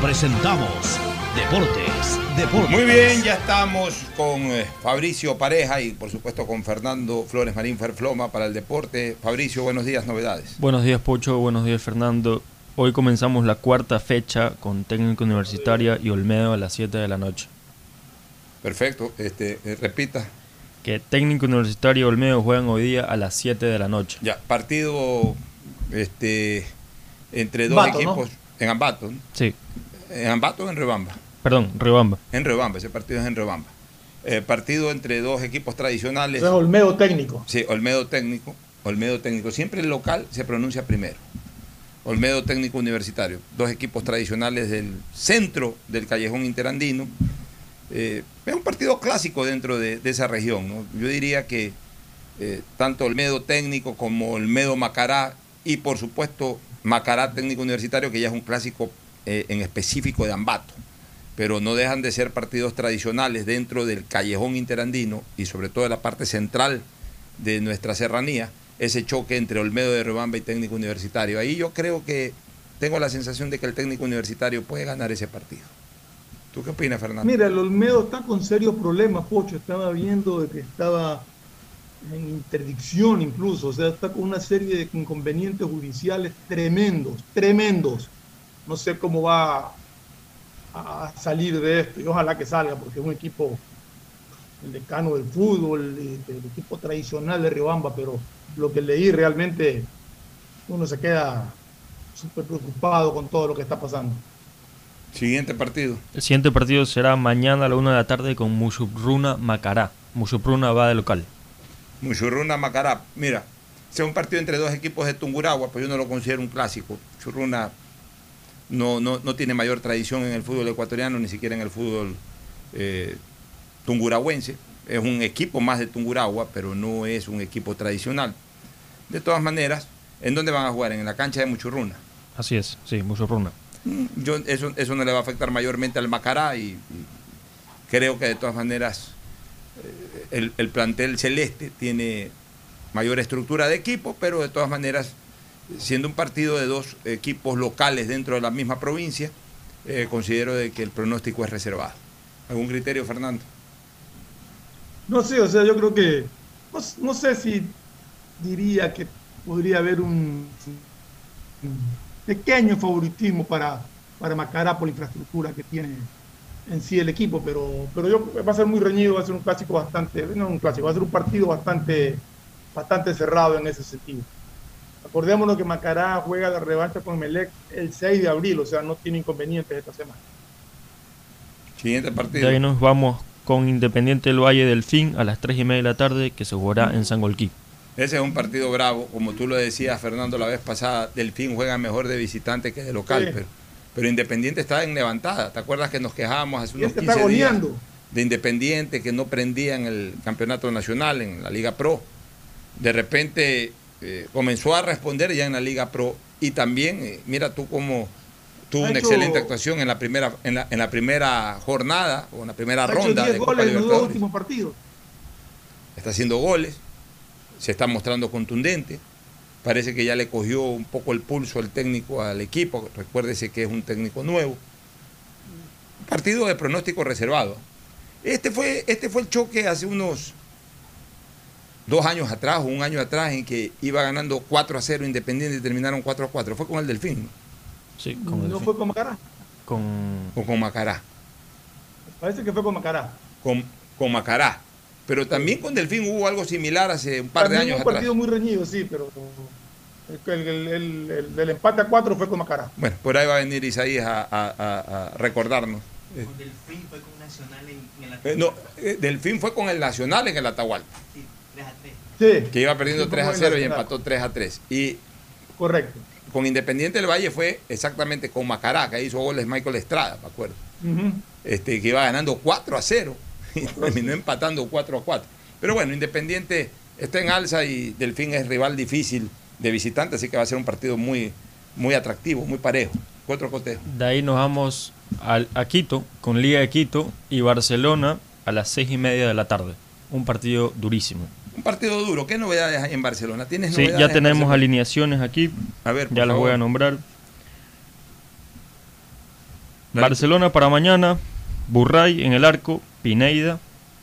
presentamos Deportes, Deportes. Muy bien, ya estamos con eh, Fabricio Pareja y por supuesto con Fernando Flores Marín Ferfloma para el deporte. Fabricio, buenos días, novedades. Buenos días, Pocho. Buenos días, Fernando. Hoy comenzamos la cuarta fecha con Técnico Universitaria y Olmedo a las 7 de la noche. Perfecto, este, eh, repita. Que Técnico Universitario y Olmedo juegan hoy día a las 7 de la noche. Ya, partido este, entre dos equipos en Ambato. ¿no? Sí. ¿En Ambato o en Rebamba? Perdón, Riobamba. En Rebamba, ese partido es en Rebamba. Eh, partido entre dos equipos tradicionales. Es Olmedo técnico. Sí, Olmedo técnico. Olmedo técnico. Siempre el local se pronuncia primero. Olmedo técnico universitario. Dos equipos tradicionales del centro del callejón interandino. Eh, es un partido clásico dentro de, de esa región. ¿no? Yo diría que eh, tanto Olmedo técnico como Olmedo Macará y por supuesto Macará técnico universitario, que ya es un clásico eh, en específico de Ambato, pero no dejan de ser partidos tradicionales dentro del callejón interandino y sobre todo de la parte central de nuestra serranía, ese choque entre Olmedo de Rebamba y técnico universitario. Ahí yo creo que tengo la sensación de que el técnico universitario puede ganar ese partido. ¿Tú qué opinas, Fernando? Mira, el Olmedo está con serios problemas, Pocho. Estaba viendo de que estaba en interdicción incluso, o sea, está con una serie de inconvenientes judiciales tremendos, tremendos. No sé cómo va a salir de esto y ojalá que salga porque es un equipo, el decano del fútbol, el, el equipo tradicional de Riobamba, pero lo que leí realmente uno se queda súper preocupado con todo lo que está pasando. Siguiente partido. El siguiente partido será mañana a la 1 de la tarde con Mushupruna Macará. Mushupruna va de local. Muchurruna Macará. Mira, sea un partido entre dos equipos de Tunguragua, pues yo no lo considero un clásico. Churruna no, no, no tiene mayor tradición en el fútbol ecuatoriano, ni siquiera en el fútbol eh. Es un equipo más de Tunguragua, pero no es un equipo tradicional. De todas maneras, ¿en dónde van a jugar? En la cancha de Muchurruna. Así es, sí, Mushupruna. Yo, eso, eso no le va a afectar mayormente al Macará y, y creo que de todas maneras eh, el, el plantel celeste tiene mayor estructura de equipo, pero de todas maneras, siendo un partido de dos equipos locales dentro de la misma provincia, eh, considero de que el pronóstico es reservado. ¿Algún criterio, Fernando? No sé, o sea, yo creo que, no, sé si diría que podría haber un, un pequeño favoritismo para, para Macará por la infraestructura que tiene en sí el equipo, pero, pero yo, va a ser muy reñido, va a ser un clásico bastante, no un clásico, va a ser un partido bastante, bastante cerrado en ese sentido. Acordémonos que Macará juega la revancha con Melec el 6 de abril, o sea, no tiene inconvenientes esta semana. Siguiente partido. De ahí nos vamos con Independiente del Valle del Fin a las 3 y media de la tarde que se jugará en Sangolquí. Ese es un partido bravo, como tú lo decías, Fernando, la vez pasada, Delfín juega mejor de visitante que de local, Sí. pero, pero Independiente está en levantada. ¿Te acuerdas que nos quejábamos hace unos este 15 está días de Independiente que no prendía en el campeonato nacional, en la Liga Pro? De repente eh, comenzó a responder ya en la Liga Pro y también, eh, mira tú cómo tuvo una hecho- excelente actuación en la primera en la, en la primera jornada o en la primera ronda 10 de Copa en los Libertadores. últimos partidos. Está haciendo goles, se está mostrando contundente. Parece que ya le cogió un poco el pulso el técnico al equipo. Recuérdese que es un técnico nuevo. Partido de pronóstico reservado. Este fue, este fue el choque hace unos dos años atrás o un año atrás en que iba ganando 4 a 0 Independiente y terminaron 4 a 4. Fue con el Delfín. ¿no? Sí, No fue con Macará. Con... O con Macará. Parece que fue con Macará. Con, con Macará. Pero también con Delfín hubo algo similar hace un par de años un atrás. partido muy reñido, sí, pero el, el- el- el- el empate a 4 fue con Macará. Bueno, por ahí va a venir Isaías a, a- a- a recordarnos. Eh, Delfín fue con Nacional en, en la eh, no, eh, Delfín fue con el Nacional en el Atahualpa, 3 a 3. Sí. que iba perdiendo Sí, fue 3 a con el 0 y empató 3 a 3. Y Correcto. con Independiente del Valle fue exactamente con Macará, que hizo goles Michael Estrada, me acuerdo. Este, que iba ganando 4 a 0 y terminó empatando 4 a 4. Pero bueno, Independiente está en alza y Delfín es rival difícil de visitante, así que va a ser un partido muy, muy atractivo, muy parejo. Cuatro cotejo. De ahí nos vamos al- a Quito, con Liga de Quito y Barcelona a las seis y media de la tarde. Un partido durísimo. Un partido duro. ¿Qué novedades hay en Barcelona? ¿Tienes Sí, novedades ya en tenemos alineaciones aquí. A ver, ya las voy a nombrar. Dale. Barcelona para mañana, Burray en el arco, Pineida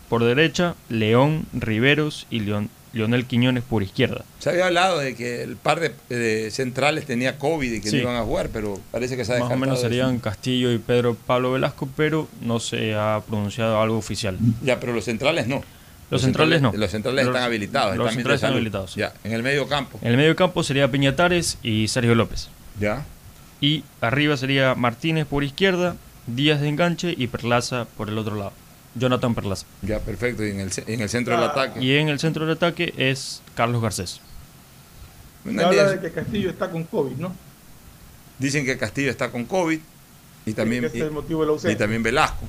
por derecha, León, Riveros y Leon- Leonel Quiñones por izquierda. Se había hablado de que el par de, de centrales tenía COVID y que Sí. no iban a jugar, pero parece que se ha Más o descartado menos eso. serían Castillo y Pedro Pablo Velasco, pero no se ha pronunciado algo oficial. Ya, pero los centrales no. Los centrales no. Los centrales Los- están habilitados. los están centrales están habilitados. Ya, en el medio campo. En el medio campo sería Piñatares y Sergio López. Ya. Y arriba sería Martínez por izquierda, Díaz de enganche y Perlaza por el otro lado. Jonathan Perlaza. Ya, perfecto. Y en el, en el centro del ataque. Y en el centro del ataque es Carlos Garcés. Se habla de que Castillo está con COVID, ¿no? Dicen que Castillo está con COVID y también, que ese es el y- motivo de la ausencia. y también Velasco.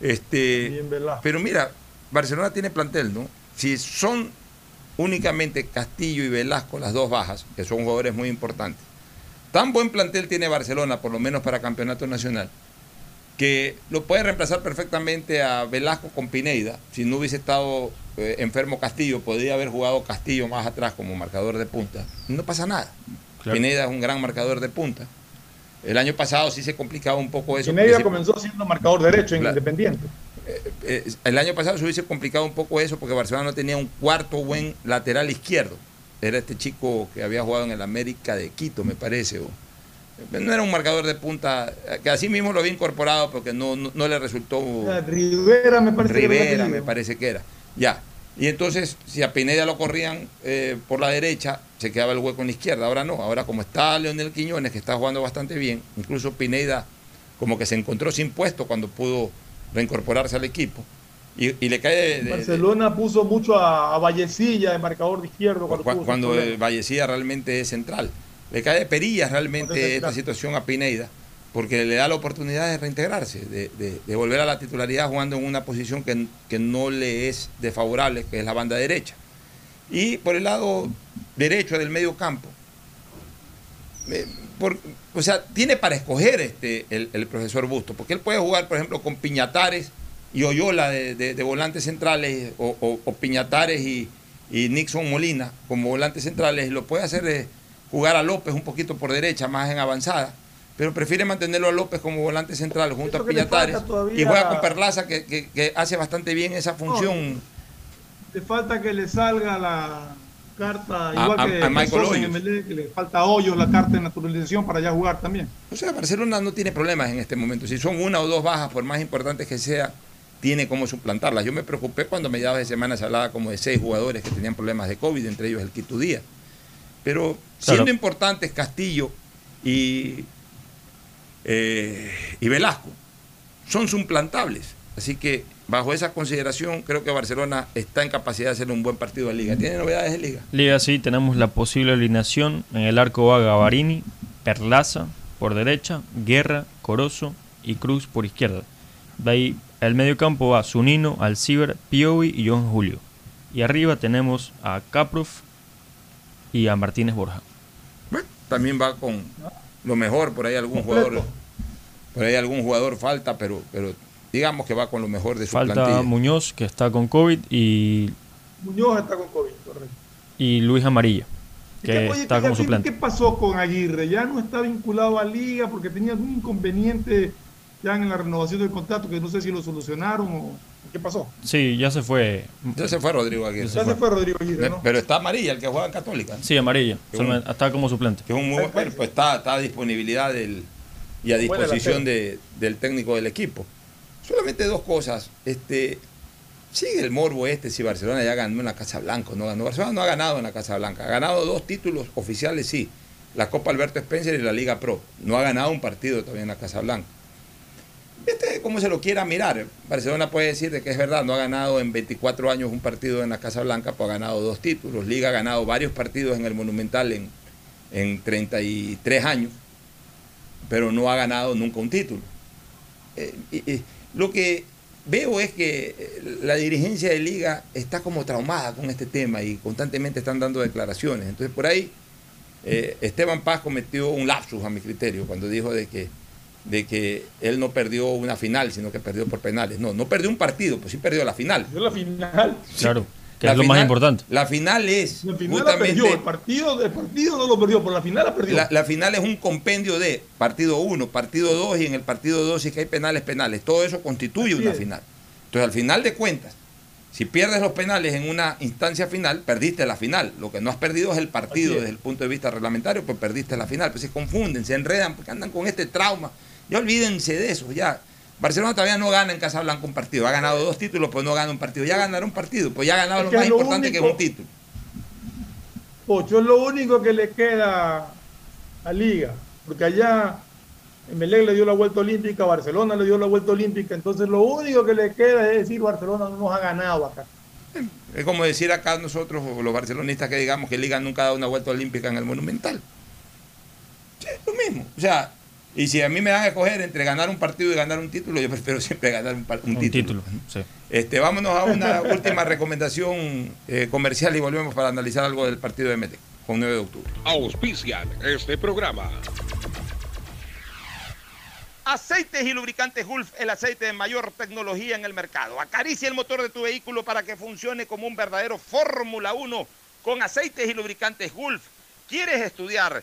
Este, También Velasco. Pero mira, Barcelona tiene plantel, ¿no? Si son únicamente Castillo y Velasco las dos bajas, que son jugadores muy importantes, tan buen plantel tiene Barcelona, por lo menos para campeonato nacional, que lo puede reemplazar perfectamente a Velasco con Pineida. Si no hubiese estado eh, enfermo Castillo, podría haber jugado Castillo más atrás como marcador de punta. No pasa nada. Claro. Pineida es un gran marcador de punta. El año pasado sí se complicaba un poco eso. Se- comenzó siendo marcador derecho en Claro. Independiente. Eh, el año pasado se hubiese complicado un poco eso porque Barcelona no tenía un cuarto buen lateral izquierdo. Era este chico que había jugado en el América de Quito, me parece. o- no era un marcador de punta, eh, que así mismo lo había incorporado porque no, no, no le resultó. Rivera me parece que Rivera, apellido. me parece que era. Ya. Y entonces, si a Pineda lo corrían eh, por la derecha, se quedaba el hueco en la izquierda. Ahora no. Ahora, como está Leonel Quiñones, que está jugando bastante bien, incluso Pineda como que se encontró sin puesto cuando pudo reincorporarse al equipo. Y, y le cae de- de- Barcelona puso mucho a, a Vallecilla de marcador de izquierdo cuando, Cu- cuando Vallecilla realmente es central. Le cae de perillas realmente esta situación a Pineida, porque le da la oportunidad de reintegrarse, de, de- de volver a la titularidad jugando en una posición que, que no le es desfavorable, que es la banda derecha. Y por el lado derecho del medio campo, eh, por- o sea, tiene para escoger este, el, el profesor Busto, porque él puede jugar, por ejemplo, con Piñatares y Oyola de, de- de volantes centrales, o, o- o Piñatares y, y Nixon Molina como volantes centrales, y lo puede hacer eh, jugar a López un poquito por derecha, más en avanzada, pero prefiere mantenerlo a López como volante central junto a Piñatares, y juega con Perlaza, que, que- que hace bastante bien esa función. Le falta que le salga la carta, A- igual a- que a Michael Sosa en Hoyos. MLE, que le falta a Hoyos la carta de naturalización para ya jugar también. O sea, Barcelona no tiene problemas en este momento. Si son una o dos bajas, por más importantes que sea, tiene cómo suplantarlas. Yo me preocupé cuando a mediados de semana se hablaba como de seis jugadores que tenían problemas de COVID, entre ellos el Quito Díaz. Pero siendo Claro. importantes Castillo y, eh, y Velasco, son suplantables. Así que bajo esa consideración, creo que Barcelona está en capacidad de hacer un buen partido de liga. ¿Tiene novedades de liga? Liga sí, tenemos la posible alineación. En el arco va Gavarini, Perlaza por derecha, Guerra, Corozo y Cruz por izquierda. De ahí el medio campo va Zunino, Alciber, Piovi y John Julio. Y arriba tenemos a Caprof y a Martínez Borja. Bueno, también va con, lo mejor, por ahí algún jugador, por ahí algún jugador falta, pero, pero digamos que va con lo mejor de su Falta plantilla. Muñoz, que está con COVID, y, Muñoz está con COVID, correcto. y Luis Amarilla, ¿Y que qué- oye, está ¿qué- como suplente. ¿Qué pasó con Aguirre? Ya no está vinculado a Liga porque tenía algún inconveniente ya en la renovación del contrato que no sé si lo solucionaron o qué pasó. Sí, ya se fue. Ya se fue Rodrigo Aguirre. Ya se fue. Rodrigo Aguirre, ¿no? Pero está Amarilla, el que juega en Católica. Sí, Amarilla. Un- está como suplente. Que es un muy buen cuerpo, está, está a disponibilidad del, y a disposición de- del técnico del equipo. Solamente dos cosas. Este, sigue el morbo este si Barcelona ya ganó en la Casa Blanca no ganó. Barcelona no ha ganado en la Casa Blanca. Ha ganado dos títulos oficiales, sí. La Copa Alberto Spencer y la Liga Pro. No ha ganado un partido todavía en la Casa Blanca. Este, como se lo quiera mirar. Barcelona puede decir de que es verdad, no ha ganado en 24 años un partido en la Casa Blanca, pues ha ganado dos títulos. Liga ha ganado varios partidos en el Monumental en, en 33 años, pero no ha ganado nunca un título. Eh, lo que veo es que eh, la dirigencia de Liga está como traumada con este tema y constantemente están dando declaraciones. Entonces, por ahí, eh, Esteban Paz cometió un lapsus a mi criterio cuando dijo de que, de que él no perdió una final, sino que perdió por penales. No, no perdió un partido, pues sí perdió la final. Yo la final. Claro, que La es lo más final- importante. La final es La final la justamente perdió, el partido, el partido no lo perdió, por la final la perdió. la, la final es un compendio de partido 1, partido 2 y en el partido 2 si que hay penales, penales. Todo eso constituye Así una es. final. Entonces al final de cuentas, si pierdes los penales en una instancia final, perdiste la final. Lo que no has perdido es el partido desde el punto de vista reglamentario, pues perdiste la final. Pues se confunden, se enredan, porque andan con este trauma. Ya olvídense de eso, ya. Barcelona todavía no gana en Casablanca un partido. Ha ganado dos títulos, pues no gana un partido. Ya ganará un partido, pues ya ha ganado Es lo que más lo importante que es un título. Pocho, es lo único que le queda a Liga, porque allá Emelec le dio la vuelta olímpica, Barcelona le dio la vuelta olímpica, entonces lo único que le queda es decir Barcelona no nos ha ganado acá. Es como decir acá nosotros, los barcelonistas, que digamos que Liga nunca ha dado una vuelta olímpica en el Monumental. Sí, es lo mismo. O sea, y si a mí me dan a escoger entre ganar un partido y ganar un título, yo prefiero siempre ganar un, par- un Un título. título. sí. Este, vámonos a una última recomendación eh, comercial y volvemos para analizar algo del partido de Metec con 9 de octubre. Auspician este programa. Aceites y lubricantes Gulf, el aceite de mayor tecnología en el mercado. Acaricia el motor de tu vehículo para que funcione como un verdadero Fórmula 1 con aceites y lubricantes Gulf. ¿Quieres estudiar,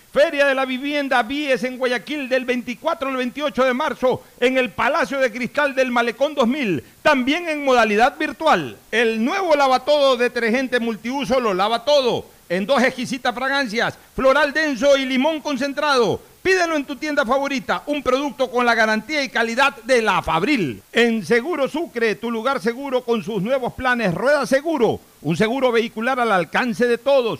Feria de la Vivienda Vies en Guayaquil del 24 al 28 de marzo en el Palacio de Cristal del Malecón 2000, también en modalidad virtual. El nuevo lavatodo detergente multiuso lo lava todo, en dos exquisitas fragancias, floral denso y limón concentrado. Pídelo en tu tienda favorita, un producto con la garantía y calidad de la Fabril. En Seguro Sucre, tu lugar seguro con sus nuevos planes Rueda Seguro, un seguro vehicular al alcance de todos.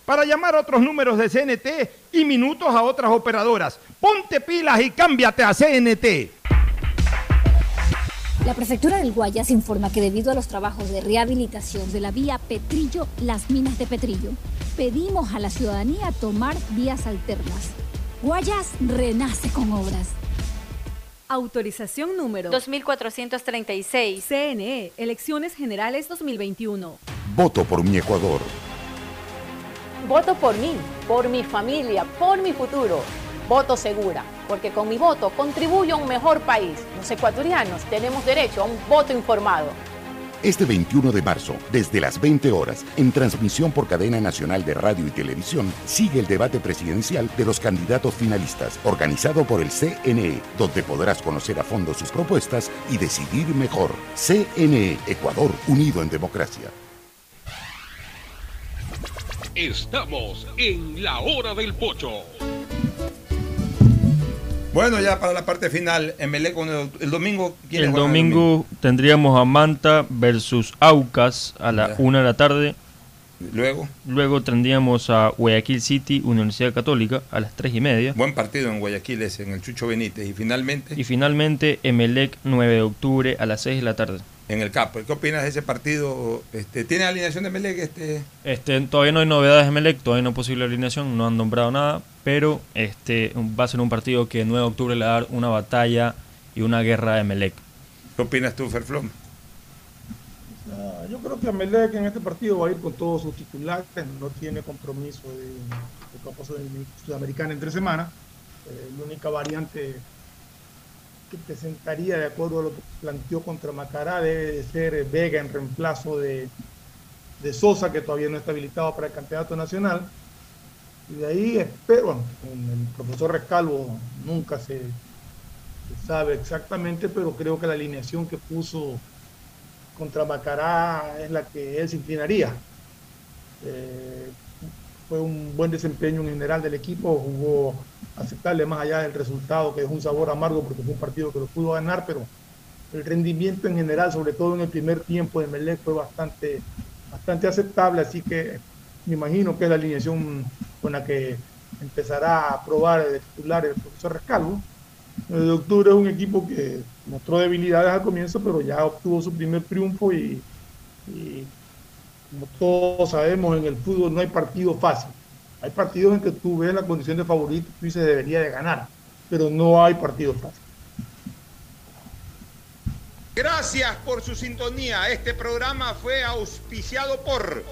para llamar a otros números de CNT y minutos a otras operadoras. Ponte pilas y cámbiate a CNT. La prefectura del Guayas informa que debido a los trabajos de rehabilitación de la vía Petrillo, las minas de Petrillo, pedimos a la ciudadanía tomar vías alternas. Guayas renace con obras. Autorización número 2436. CNE, Elecciones Generales 2021. Voto por mi Ecuador. Voto por mí, por mi familia, por mi futuro. Voto segura, porque con mi voto contribuyo a un mejor país. Los ecuatorianos tenemos derecho a un voto informado. Este 21 de marzo, desde las 20 horas, en transmisión por cadena nacional de radio y televisión, sigue el debate presidencial de los candidatos finalistas, organizado por el CNE, donde podrás conocer a fondo sus propuestas y decidir mejor. CNE, Ecuador, unido en democracia. Estamos en la hora del pocho. Bueno, ya para la parte final, Emelec con el, el domingo. ¿quiénes El domingo tendríamos a Manta versus Aucas a la Ya. 1 de la tarde. Luego. Luego tendríamos a Guayaquil City, Universidad Católica, a las 3 y media. Buen partido en Guayaquil ese, en el Chucho Benítez. Y finalmente, Y finalmente Emelec 9 de octubre a las 6 de la tarde. En el Capo. ¿Qué opinas de ese partido? Este, ¿Tiene alineación de Emelec? Este? Este, todavía no hay novedades de Emelec, todavía no hay posible alineación, no han nombrado nada, pero este va a ser un partido que 9 de octubre le va a dar una batalla y una guerra a Emelec. ¿Qué opinas tú, Ferflom? Ah, Yo creo que Amelec en este partido va a ir con todos sus titulares, no tiene compromiso de, de Copa Sudam- Sudamericana entre semanas. Eh, la única variante que presentaría, de acuerdo a lo que planteó contra Macará, debe de ser Vega en reemplazo de, de Sosa, que todavía no está habilitado para el campeonato nacional. Y de ahí espero, bueno, el profesor Rescalvo nunca se, se sabe exactamente, pero creo que la alineación que puso contra Macará es la que él se inclinaría. Eh, fue un buen desempeño en general del equipo, jugó aceptable más allá del resultado, que es un sabor amargo porque fue un partido que lo pudo ganar, pero el rendimiento en general, sobre todo en el primer tiempo de Melec, fue bastante, bastante aceptable, así que me imagino que es la alineación con la que empezará a probar de titular el profesor Rescalvo. El de octubre es un equipo que mostró debilidades al comienzo, pero ya obtuvo su primer triunfo y, y como todos sabemos, en el fútbol no hay partido fácil. Hay partidos en que tú ves la condición de favorito y dices debería de ganar, pero no hay partido fácil. Gracias por su sintonía. Este programa fue auspiciado por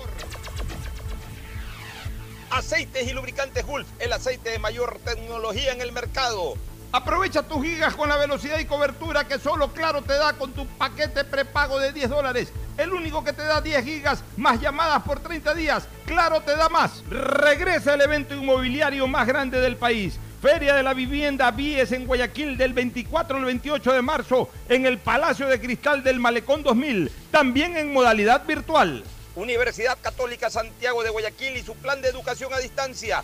Aceites y Lubricantes Gulf, el aceite de mayor tecnología en el mercado. Aprovecha tus gigas con la velocidad y cobertura que solo Claro te da con tu paquete prepago de 10 dólares. El único que te da 10 gigas más llamadas por 30 días. Claro te da más. Regresa el evento inmobiliario más grande del país. Feria de la Vivienda Vies en Guayaquil del 24 al 28 de marzo en el Palacio de Cristal del Malecón 2000, también en modalidad virtual. Universidad Católica Santiago de Guayaquil y su plan de educación a distancia,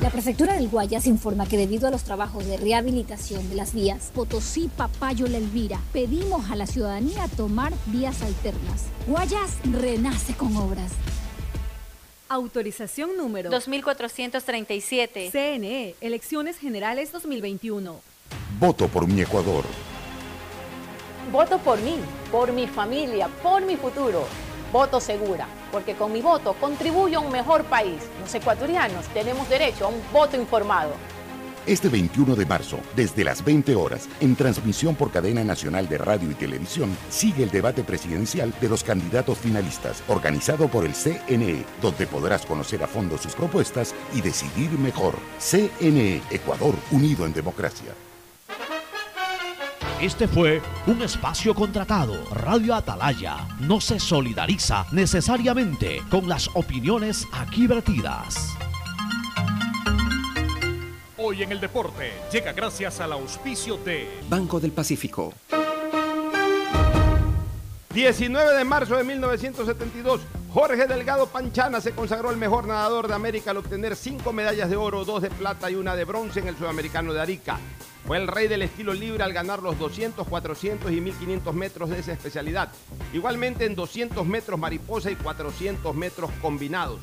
La prefectura del Guayas informa que debido a los trabajos de rehabilitación de las vías Potosí, Papayo, La Elvira, pedimos a la ciudadanía tomar vías alternas. Guayas renace con obras. Autorización número 2437. CNE, Elecciones Generales 2021. Voto por mi Ecuador. Voto por mí, por mi familia, por mi futuro. Voto segura, porque con mi voto contribuyo a un mejor país. Los ecuatorianos tenemos derecho a un voto informado. Este 21 de marzo, desde las 20 horas, en transmisión por cadena nacional de radio y televisión, sigue el debate presidencial de los candidatos finalistas, organizado por el CNE, donde podrás conocer a fondo sus propuestas y decidir mejor. CNE, Ecuador, unido en democracia. Este fue un espacio contratado. Radio Atalaya no se solidariza necesariamente con las opiniones aquí vertidas. Hoy en el deporte llega gracias al auspicio de Banco del Pacífico. 19 de marzo de 1972, Jorge Delgado Panchana se consagró el mejor nadador de América al obtener cinco medallas de oro, dos de plata y una de bronce en el Sudamericano de Arica. Fue el rey del estilo libre al ganar los 200, 400 y 1500 metros de esa especialidad. Igualmente en 200 metros mariposa y 400 metros combinados.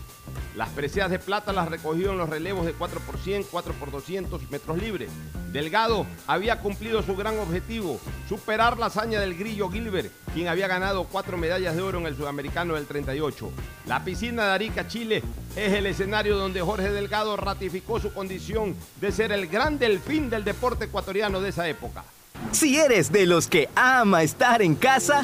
Las preseas de plata las recogió en los relevos de 4 por 100, 4 por 200 metros libres. Delgado había cumplido su gran objetivo, superar la hazaña del grillo Gilbert, quien había ganado cuatro medallas de oro en el sudamericano del 38. La piscina de Arica, Chile, es el escenario donde Jorge Delgado ratificó su condición de ser el gran delfín del deporte ecuatoriano de esa época. Si eres de los que ama estar en casa,